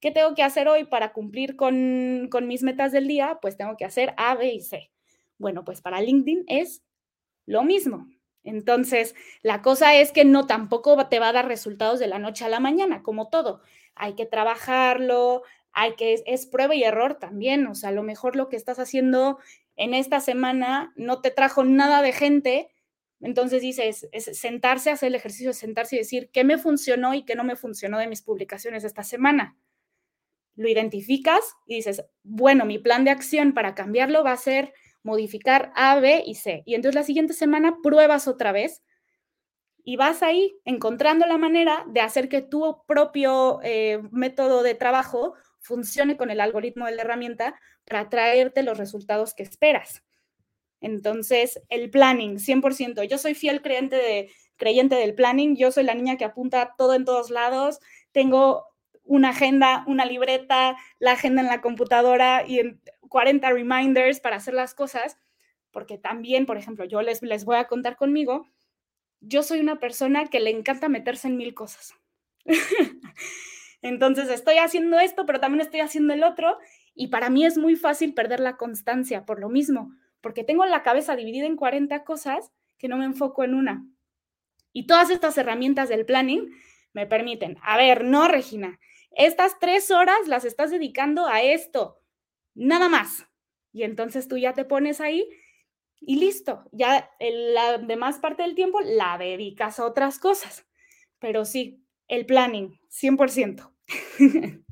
¿Qué tengo que hacer hoy para cumplir con, mis metas del día? Pues tengo que hacer A, B y C. Bueno, pues para LinkedIn es lo mismo. Entonces, la cosa es que no tampoco te va a dar resultados de la noche a la mañana, como todo. Hay que trabajarlo, hay que, es prueba y error también. O sea, a lo mejor lo que estás haciendo en esta semana no te trajo nada de gente. Entonces dices, es sentarse, hacer el ejercicio sentarse y decir qué me funcionó y qué no me funcionó de mis publicaciones esta semana lo identificas y dices, bueno, mi plan de acción para cambiarlo va a ser modificar A, B y C. Y entonces la siguiente semana pruebas otra vez y vas ahí encontrando la manera de hacer que tu propio eh, método de trabajo funcione con el algoritmo de la herramienta para traerte los resultados que esperas. Entonces, el planning, 100%. Yo soy fiel creyente, de, creyente del planning. Yo soy la niña que apunta todo en todos lados. Tengo una agenda, una libreta, la agenda en la computadora y 40 reminders para hacer las cosas. Porque también, por ejemplo, yo les, les voy a contar conmigo. Yo soy una persona que le encanta meterse en mil cosas. Entonces, estoy haciendo esto, pero también estoy haciendo el otro. Y para mí es muy fácil perder la constancia por lo mismo porque tengo la cabeza dividida en 40 cosas que no me enfoco en una. Y todas estas herramientas del planning me permiten, a ver, no, Regina, estas tres horas las estás dedicando a esto, nada más. Y entonces tú ya te pones ahí y listo, ya la demás parte del tiempo la dedicas a otras cosas. Pero sí, el planning, 100%.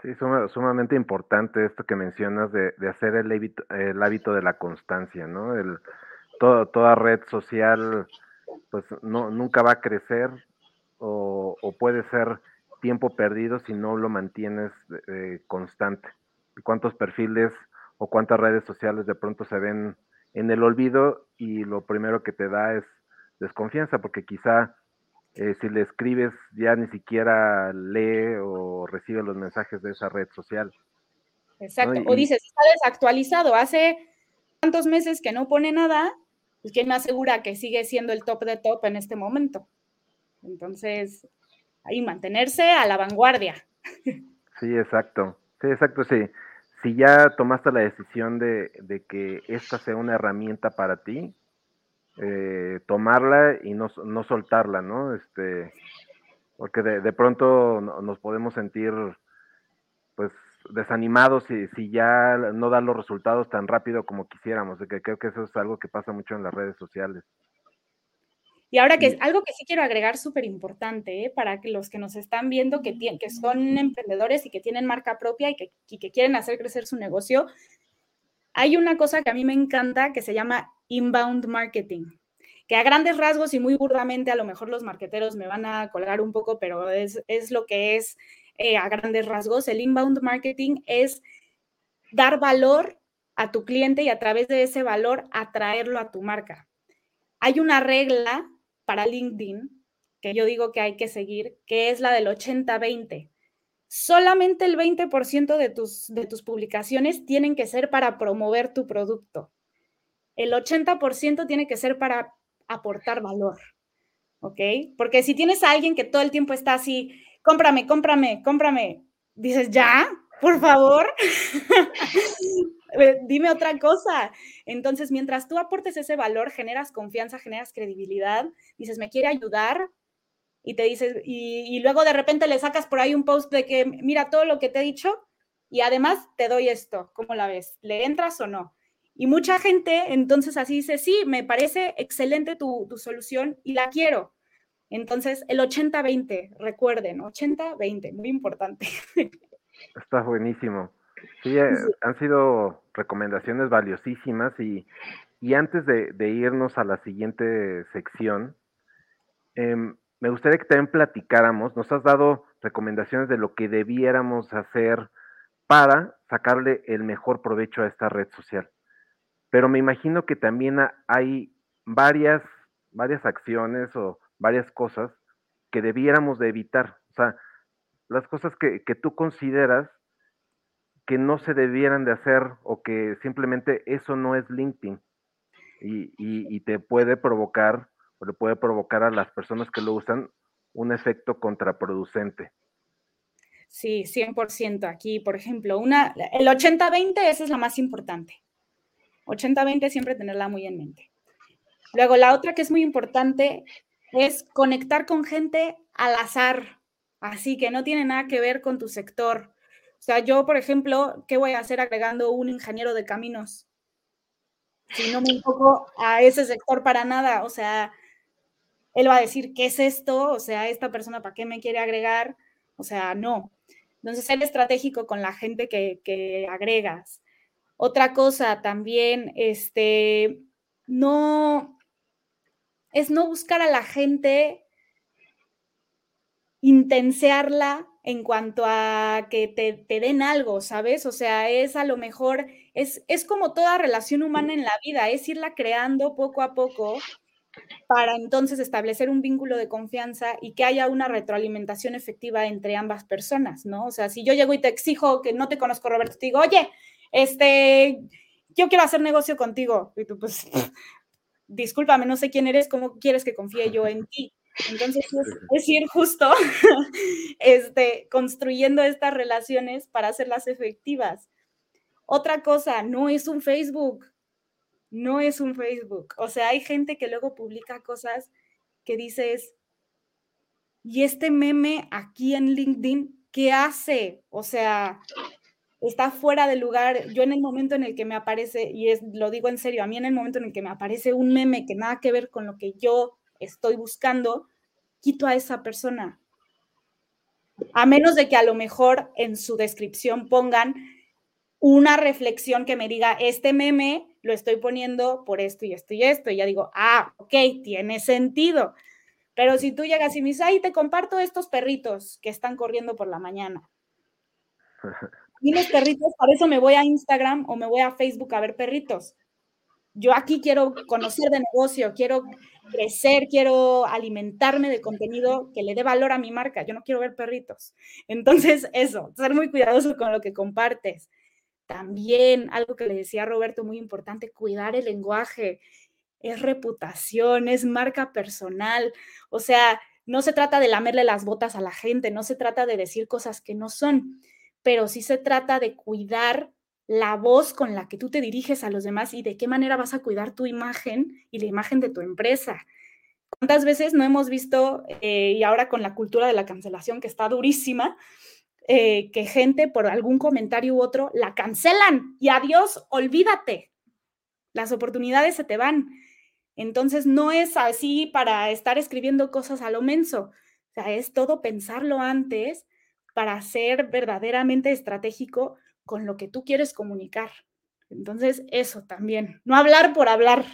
Sí, sumamente importante esto que mencionas de, hacer el hábito, el hábito, de la constancia, ¿no? El, toda red social, pues no, nunca va a crecer o, puede ser tiempo perdido si no lo mantienes eh, constante. ¿Cuántos perfiles o cuántas redes sociales de pronto se ven en el olvido y lo primero que te da es desconfianza porque quizá eh, si le escribes ya ni siquiera lee o recibe los mensajes de esa red social. Exacto. O dices, está desactualizado, hace tantos meses que no pone nada, pues quién me asegura que sigue siendo el top de top en este momento. Entonces, ahí mantenerse a la vanguardia. Sí, exacto. Sí, exacto, sí. Si ya tomaste la decisión de, de que esta sea una herramienta para ti, eh, tomarla y no, no, soltarla, ¿no? Este, porque de, pronto nos podemos sentir, pues, desanimados si, si ya no dan los resultados tan rápido como quisiéramos, que creo que eso es algo que pasa mucho en las redes sociales. Y ahora que algo que sí quiero agregar súper importante ¿eh? para que los que nos están viendo que, que son emprendedores y que tienen marca propia y que, y que quieren hacer crecer su negocio, hay una cosa que a mí me encanta que se llama inbound marketing, que a grandes rasgos y muy burdamente a lo mejor los marqueteros me van a colgar un poco, pero es, lo que es eh, a grandes rasgos. El inbound marketing es dar valor a tu cliente y a través de ese valor atraerlo a tu marca. Hay una regla para LinkedIn que yo digo que hay que seguir, que es la del 80-20 solamente el 20% de tus, de tus publicaciones tienen que ser para promover tu producto. El 80% tiene que ser para aportar valor. ¿Ok? Porque si tienes a alguien que todo el tiempo está así, cómprame, cómprame, cómprame, dices, ya, por favor, dime otra cosa. Entonces, mientras tú aportes ese valor, generas confianza, generas credibilidad, dices, me quiere ayudar, y te dices, y, luego de repente le sacas por ahí un post de que mira todo lo que te he dicho y además te doy esto, ¿cómo la ves? ¿Le entras o no? Y mucha gente entonces así dice, sí, me parece excelente tu, tu solución y la quiero. Entonces, el 80-20, recuerden, 80-20, muy importante. Está buenísimo. Eh, sí, han sido recomendaciones valiosísimas y, y antes de, irnos a la siguiente sección, eh, me gustaría que también platicáramos, nos has dado recomendaciones de lo que debiéramos hacer para sacarle el mejor provecho a esta red social. Pero me imagino que también hay varias, varias acciones o varias cosas que debiéramos de evitar. O sea, las cosas que, tú consideras que no se debieran de hacer o que simplemente eso no es LinkedIn y, y te puede provocar o le puede provocar a las personas que lo usan un efecto contraproducente. Sí, 100%. Aquí, por ejemplo, una, el 80-20, esa es la más importante. 80-20 siempre tenerla muy en mente. Luego, la otra que es muy importante es conectar con gente al azar, así que no tiene nada que ver con tu sector. O sea, yo, por ejemplo, ¿qué voy a hacer agregando un ingeniero de caminos? Si no me enfoco a ese sector para nada, o sea, él va a decir, ¿qué es esto? O sea, esta persona, ¿para qué me quiere agregar? O sea, no. Entonces, ser estratégico con la gente que, agregas. Otra cosa también, este, no, es no buscar a la gente, intensearla en cuanto a que te, den algo, ¿sabes? O sea, es a lo mejor, es, es como toda relación humana en la vida, es irla creando poco a poco para entonces establecer un vínculo de confianza y que haya una retroalimentación efectiva entre ambas personas, ¿no? O sea, si yo llego y te exijo que no te conozco, Roberto, te digo, oye, este, yo quiero hacer negocio contigo, y tú pues, discúlpame, no sé quién eres, ¿cómo quieres que confíe yo en ti? Entonces, es, ir justo este, construyendo estas relaciones para hacerlas efectivas. Otra cosa, no es un Facebook, no es un Facebook. O sea, hay gente que luego publica cosas que dices, ¿y este meme aquí en LinkedIn qué hace? O sea, está fuera de lugar. Yo en el momento en el que me aparece, y es, lo digo en serio, a mí en el momento en el que me aparece un meme que nada que ver con lo que yo estoy buscando, quito a esa persona. A menos de que a lo mejor en su descripción pongan una reflexión que me diga, este meme lo estoy poniendo por esto y esto y esto. Y ya digo, ah, ok, tiene sentido. Pero si tú llegas y me dices, ay, te comparto estos perritos que están corriendo por la mañana. Y los perritos, por eso me voy a Instagram o me voy a Facebook a ver perritos. Yo aquí quiero conocer de negocio, quiero crecer, quiero alimentarme de contenido que le dé valor a mi marca. Yo no quiero ver perritos. Entonces, eso, ser muy cuidadoso con lo que compartes. También algo que le decía Roberto, muy importante, cuidar el lenguaje. Es reputación, es marca personal. O sea, no se trata de lamerle las botas a la gente, no se trata de decir cosas que no son, pero sí se trata de cuidar la voz con la que tú te diriges a los demás y de qué manera vas a cuidar tu imagen y la imagen de tu empresa. ¿Cuántas veces no hemos visto, eh, y ahora con la cultura de la cancelación que está durísima, eh, que gente por algún comentario u otro la cancelan y adiós, olvídate. Las oportunidades se te van. Entonces no es así para estar escribiendo cosas a lo menso. O sea, es todo pensarlo antes para ser verdaderamente estratégico con lo que tú quieres comunicar. Entonces, eso también, no hablar por hablar.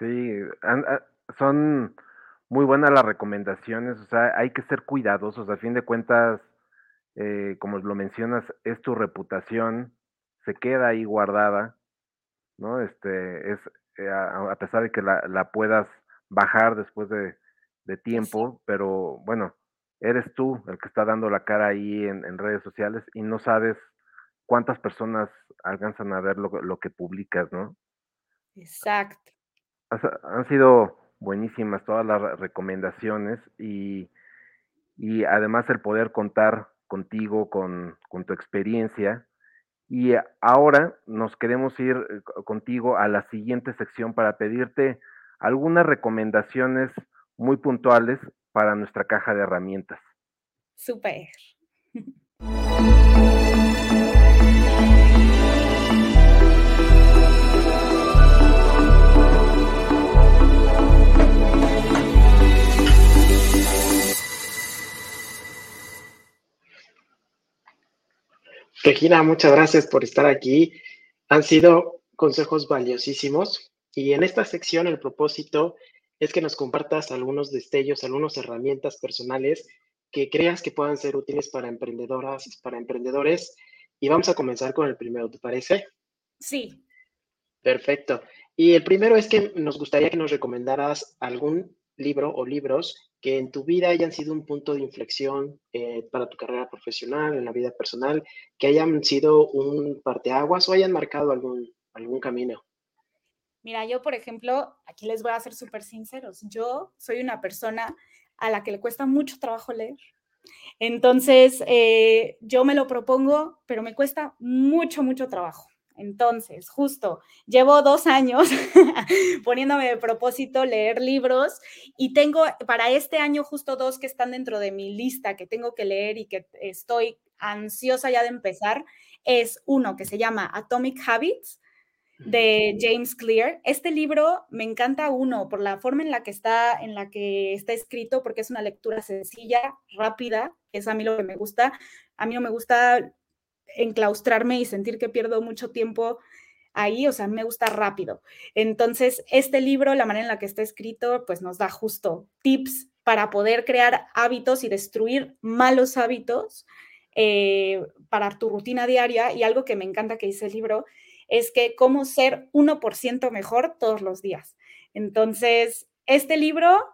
Sí, son muy buenas las recomendaciones, o sea, hay que ser cuidadosos, a fin de cuentas, eh, como lo mencionas, es tu reputación, se queda ahí guardada, ¿no? Este, es, eh, a, pesar de que la, puedas bajar después de, tiempo, pero bueno, eres tú el que está dando la cara ahí en, redes sociales y no sabes cuántas personas alcanzan a ver lo, que publicas, ¿no? Exacto. han sido buenísimas todas las recomendaciones y, además el poder contar contigo, con, con, tu experiencia. Y ahora nos queremos ir eh, contigo a la siguiente sección para pedirte algunas recomendaciones muy puntuales para nuestra caja de herramientas. Super. Regina, muchas gracias por estar aquí. Han sido consejos valiosísimos y en esta sección el propósito es que nos compartas algunos destellos, algunas herramientas personales que creas que puedan ser útiles para emprendedoras, para emprendedores. Y vamos a comenzar con el primero, ¿te parece? Sí. Perfecto. Y el primero es que nos gustaría que nos recomendaras algún libro o libros que en tu vida hayan sido un punto de inflexión eh, para tu carrera profesional, en la vida personal, que hayan sido un parteaguas o hayan marcado algún, algún camino. Mira, yo, por ejemplo, aquí les voy a ser súper sinceros. Yo soy una persona a la que le cuesta mucho trabajo leer. Entonces, eh, yo me lo propongo, pero me cuesta mucho, mucho trabajo. Entonces, justo, llevo dos años poniéndome de propósito leer libros y tengo para este año justo dos que están dentro de mi lista que tengo que leer y que estoy ansiosa ya de empezar. Es uno que se llama Atomic Habits de James Clear. Este libro me encanta uno por la forma en la que está en la que está escrito porque es una lectura sencilla, rápida, es a mí lo que me gusta. A mí no me gusta enclaustrarme y sentir que pierdo mucho tiempo ahí, o sea, me gusta rápido. Entonces, este libro, la manera en la que está escrito, pues nos da justo tips para poder crear hábitos y destruir malos hábitos eh, para tu rutina diaria. Y algo que me encanta que dice el libro es que cómo ser 1% mejor todos los días. Entonces, este libro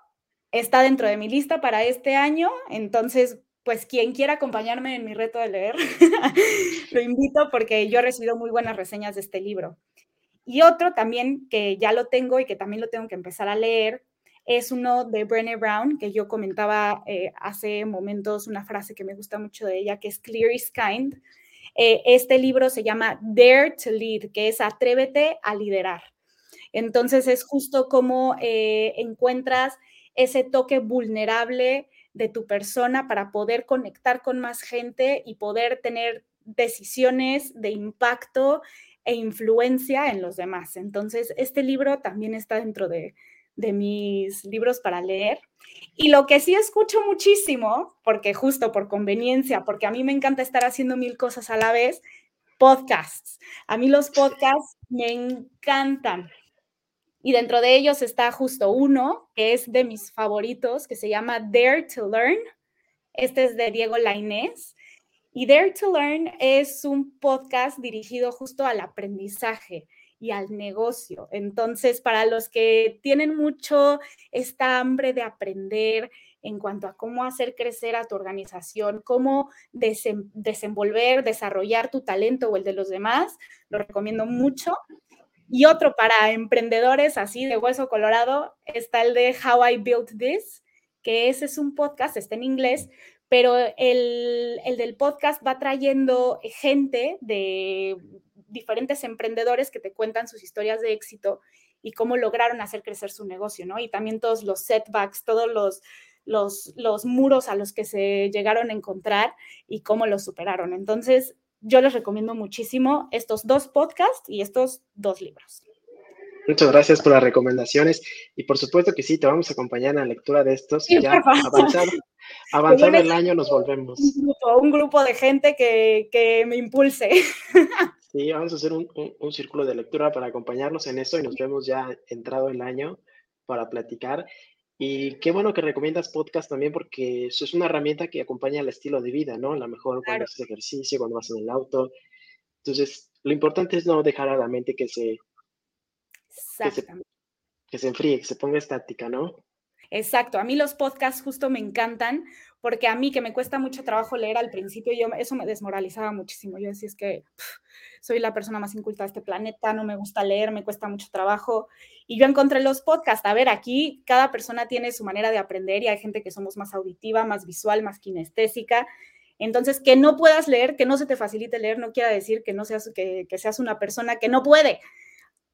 está dentro de mi lista para este año. Entonces, pues quien quiera acompañarme en mi reto de leer, lo invito porque yo he recibido muy buenas reseñas de este libro. Y otro también que ya lo tengo y que también lo tengo que empezar a leer es uno de Brené Brown, que yo comentaba eh, hace momentos una frase que me gusta mucho de ella, que es Clear is Kind. Eh, este libro se llama Dare to Lead, que es Atrévete a liderar. Entonces es justo como eh, encuentras ese toque vulnerable de tu persona para poder conectar con más gente y poder tener decisiones de impacto e influencia en los demás. Entonces, este libro también está dentro de, de mis libros para leer. Y lo que sí escucho muchísimo, porque justo por conveniencia, porque a mí me encanta estar haciendo mil cosas a la vez, podcasts. A mí los podcasts me encantan. Y dentro de ellos está justo uno que es de mis favoritos, que se llama Dare to Learn. Este es de Diego Lainés. Y Dare to Learn es un podcast dirigido justo al aprendizaje y al negocio. Entonces, para los que tienen mucho esta hambre de aprender en cuanto a cómo hacer crecer a tu organización, cómo desenvolver, desarrollar tu talento o el de los demás, lo recomiendo mucho. Y otro para emprendedores así de hueso colorado está el de How I Built This, que ese es un podcast, está en inglés, pero el, el del podcast va trayendo gente de diferentes emprendedores que te cuentan sus historias de éxito y cómo lograron hacer crecer su negocio, ¿no? Y también todos los setbacks, todos los, los, los muros a los que se llegaron a encontrar y cómo los superaron. Entonces, yo les recomiendo muchísimo estos dos podcasts y estos dos libros. Muchas gracias por las recomendaciones y por supuesto que sí, te vamos a acompañar en la lectura de estos. y ya avanzado, el año nos volvemos. Un grupo, un grupo de gente que, que, me impulse. Sí, vamos a hacer un, un, círculo de lectura para acompañarnos en eso y nos vemos ya entrado el año para platicar. Y qué bueno que recomiendas podcast también porque eso es una herramienta que acompaña al estilo de vida, ¿no? A lo mejor cuando haces ejercicio, cuando vas en el auto. Entonces, lo importante es no dejar a la mente que se, que se, que se enfríe, que se ponga estática, ¿no? Exacto, a mí los podcasts justo me encantan porque a mí que me cuesta mucho trabajo leer al principio, yo, eso me desmoralizaba muchísimo. Yo decía, es que soy la persona más inculta de este planeta, no me gusta leer, me cuesta mucho trabajo. Y yo encontré los podcasts. A ver, aquí cada persona tiene su manera de aprender y hay gente que somos más auditiva, más visual, más kinestésica. Entonces, que no puedas leer, que no se te facilite leer, no quiere decir que no seas, que, que seas una persona que no puede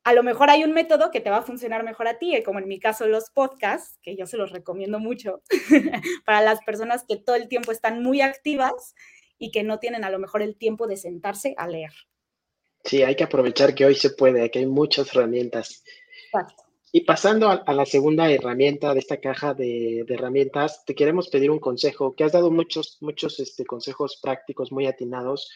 a lo mejor hay un método que te va a funcionar mejor a ti, como en mi caso los podcasts, que yo se los recomiendo mucho para las personas que todo el tiempo están muy activas y que no tienen a lo mejor el tiempo de sentarse a leer. Sí, hay que aprovechar que hoy se puede, que hay muchas herramientas. Y pasando a, la segunda herramienta de esta caja de, herramientas, te queremos pedir un consejo, que has dado muchos, muchos este, consejos prácticos muy atinados,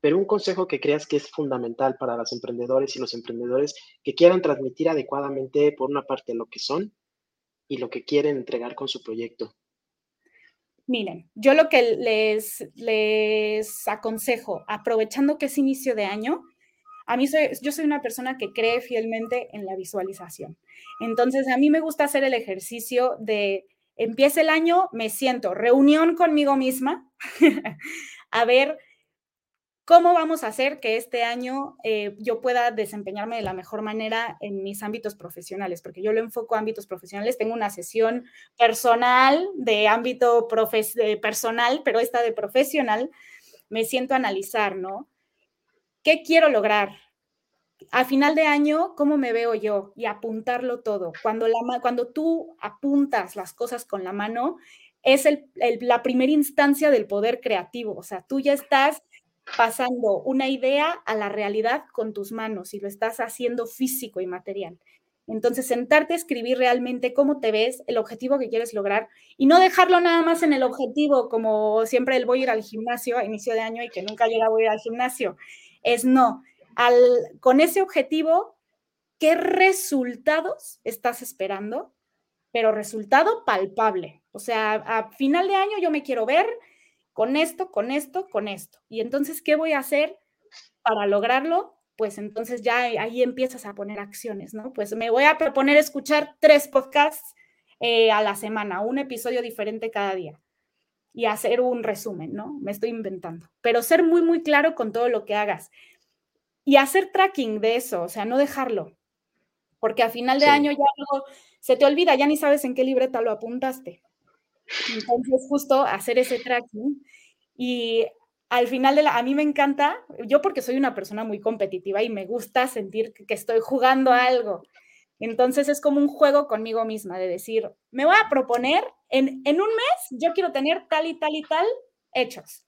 pero un consejo que creas que es fundamental para los emprendedores y los emprendedores que quieran transmitir adecuadamente, por una parte, lo que son y lo que quieren entregar con su proyecto. Miren, yo lo que les, les aconsejo, aprovechando que es inicio de año, a mí soy, yo soy una persona que cree fielmente en la visualización. Entonces, a mí me gusta hacer el ejercicio de empieza el año, me siento reunión conmigo misma, a ver ¿Cómo vamos a hacer que este año eh, yo pueda desempeñarme de la mejor manera en mis ámbitos profesionales? Porque yo lo enfoco a ámbitos profesionales. Tengo una sesión personal de ámbito personal, pero esta de profesional, me siento a analizar, ¿no? ¿Qué quiero lograr? A final de año, ¿cómo me veo yo? Y apuntarlo todo. Cuando, la, cuando tú apuntas las cosas con la mano, es la primera instancia del poder creativo. O sea, tú ya estás pasando una idea a la realidad con tus manos y lo estás haciendo físico y material. Entonces, sentarte a escribir realmente cómo te ves, el objetivo que quieres lograr y no dejarlo nada más en el objetivo, como siempre el voy a ir al gimnasio a inicio de año y que nunca llega voy a ir al gimnasio. Es no, al, con ese objetivo, ¿qué resultados estás esperando? Pero resultado palpable. O sea, a final de año yo me quiero ver con esto, con esto, con esto. Y entonces, ¿qué voy a hacer para lograrlo? Pues entonces ya ahí empiezas a poner acciones, ¿no? Pues me voy a proponer escuchar tres podcasts eh, a la semana, un episodio diferente cada día y hacer un resumen, ¿no? Me estoy inventando. Pero ser muy, muy claro con todo lo que hagas y hacer tracking de eso, o sea, no dejarlo, porque a final de año ya luego se te olvida, ya ni sabes en qué libreta lo apuntaste. Entonces, justo hacer ese tracking y al final de la, a mí me encanta, yo porque soy una persona muy competitiva y me gusta sentir que, estoy jugando algo. Entonces es como un juego conmigo misma de decir, me voy a proponer, en, en un mes yo quiero tener tal y tal y tal hechos.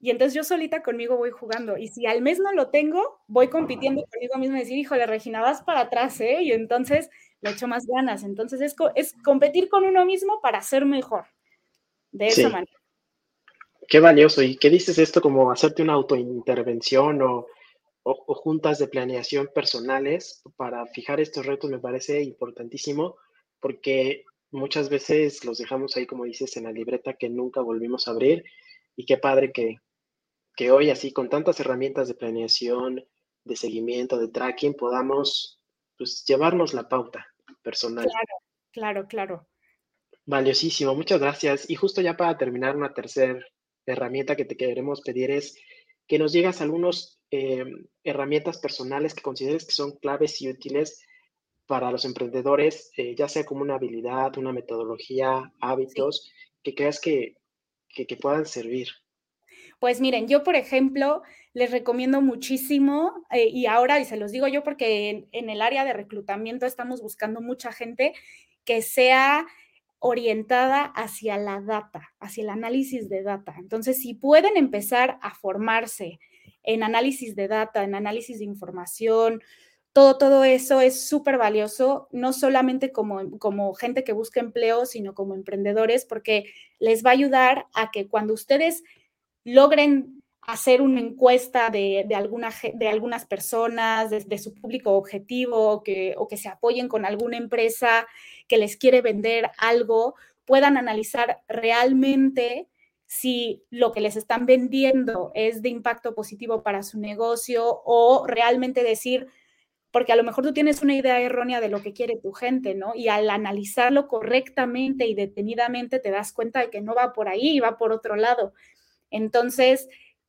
Y entonces yo solita conmigo voy jugando. Y si al mes no lo tengo, voy compitiendo conmigo misma y decir, híjole, Regina, vas para atrás, ¿eh? Y entonces le echo más ganas. Entonces es, es competir con uno mismo para ser mejor. De esa manera. Qué valioso. ¿Y qué dices esto como hacerte una autointervención o, o, juntas de planeación personales para fijar estos retos? Me parece importantísimo porque muchas veces los dejamos ahí, como dices, en la libreta que nunca volvimos a abrir. Y qué padre que, que hoy, así, con tantas herramientas de planeación, de seguimiento, de tracking, podamos pues, llevarnos la pauta personal. Claro, claro, claro. Valiosísimo, muchas gracias. Y justo ya para terminar, una tercera herramienta que te queremos pedir es que nos llegas algunas em, herramientas personales que consideres que son claves y útiles para los emprendedores, eh, ya sea como una habilidad, una metodología, hábitos, que creas que, que puedan servir. Pues miren, yo por ejemplo les recomiendo muchísimo eh, y ahora, y se los digo yo porque en, el área de reclutamiento estamos buscando mucha gente que sea orientada hacia la data, hacia el análisis de data. Entonces, si pueden empezar a formarse en análisis de data, en análisis de información, todo, todo eso es súper valioso, no solamente como, como gente que busca empleo, sino como emprendedores, porque les va a ayudar a que cuando ustedes logren hacer una encuesta de, alguna, de algunas personas, de, su público objetivo, que, o que se apoyen con alguna empresa que les quiere vender algo, puedan analizar realmente si lo que les están vendiendo es de impacto positivo para su negocio o realmente decir, porque a lo mejor tú tienes una idea errónea de lo que quiere tu gente, ¿no? Y al analizarlo correctamente y detenidamente te das cuenta de que no va por ahí, va por otro lado. Entonces,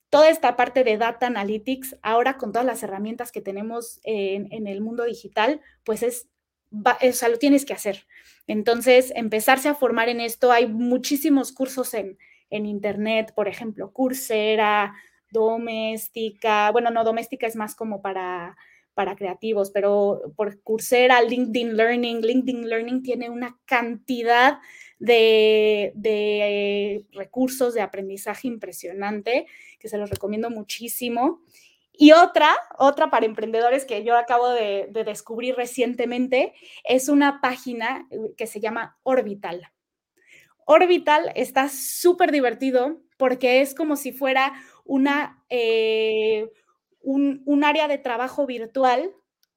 toda esta parte de data analytics, ahora con todas las herramientas que tenemos en, el mundo digital, pues es, o sea, lo tienes que hacer. Entonces, empezarse a formar en esto, hay muchísimos cursos en, en internet, por ejemplo, Coursera, Doméstica, bueno, no, Doméstica es más como para para creativos, pero por Coursera, LinkedIn Learning, LinkedIn Learning tiene una cantidad de, recursos de aprendizaje impresionante que se los recomiendo muchísimo. Y otra, otra para emprendedores que yo acabo de, de descubrir recientemente, es una página que se llama Orbital. Orbital está súper divertido porque es como si fuera una, eh, un, área de trabajo virtual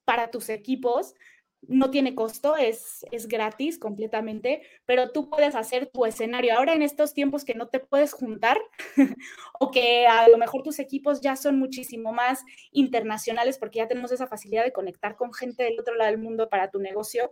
para tus equipos. No tiene costo, es, es gratis completamente, pero tú puedes hacer tu escenario. Ahora en estos tiempos que no te puedes juntar o que a lo mejor tus equipos ya son muchísimo más internacionales porque ya tenemos esa facilidad de conectar con gente del otro lado del mundo para tu negocio,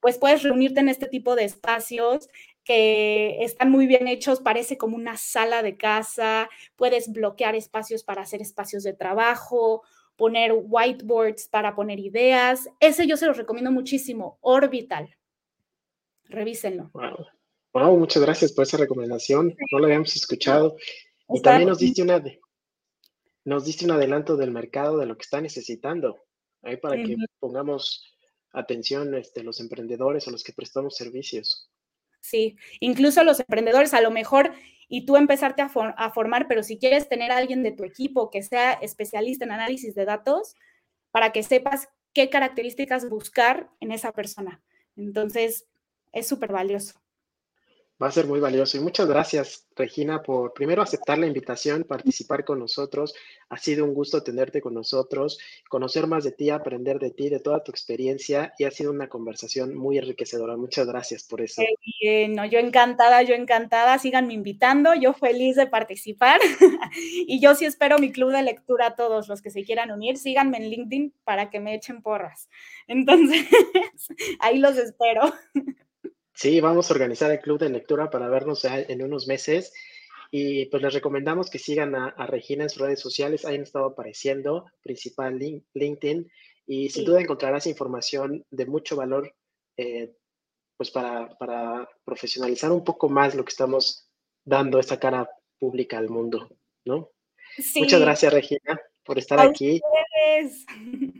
pues puedes reunirte en este tipo de espacios que están muy bien hechos, parece como una sala de casa, puedes bloquear espacios para hacer espacios de trabajo, poner whiteboards para poner ideas. Ese yo se los recomiendo muchísimo, Orbital. Revísenlo. Wow. muchas gracias por esa recomendación. No lo habíamos escuchado. Y también nos diste una nos diste un adelanto del mercado de lo que está necesitando. Ahí para que pongamos atención este, los emprendedores o los que prestamos servicios. Sí, incluso los emprendedores a lo mejor y tú empezarte a, formar, pero si quieres tener a alguien de tu equipo que sea especialista en análisis de datos, para que sepas qué características buscar en esa persona. Entonces, es súper valioso. Va a ser muy valioso. Y muchas gracias, Regina, por primero aceptar la invitación, participar con nosotros. Ha sido un gusto tenerte con nosotros, conocer más de ti, aprender de ti, de toda tu experiencia. Y ha sido una conversación muy enriquecedora. Muchas gracias por eso. No, yo encantada, yo encantada. Síganme invitando. Yo feliz de participar. y yo sí espero mi club de lectura a todos los que se quieran unir. Síganme en LinkedIn para que me echen porras. Entonces, ahí los espero. Sí, vamos a organizar el club de lectura para vernos en unos meses. Y pues les recomendamos que sigan a, Regina en sus redes sociales. Ahí han estado apareciendo, principal LinkedIn. Y sin duda encontrarás información de mucho valor eh, pues para, para, profesionalizar un poco más lo que estamos dando esta cara pública al mundo, ¿no? Muchas gracias, Regina, por estar aquí.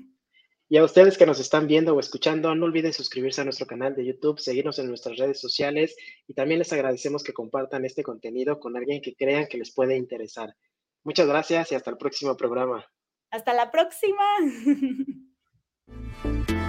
Y a ustedes que nos están viendo o escuchando, no olviden suscribirse a nuestro canal de YouTube, seguirnos en nuestras redes sociales y también les agradecemos que compartan este contenido con alguien que crean que les puede interesar. Muchas gracias y hasta el próximo programa. Hasta la próxima.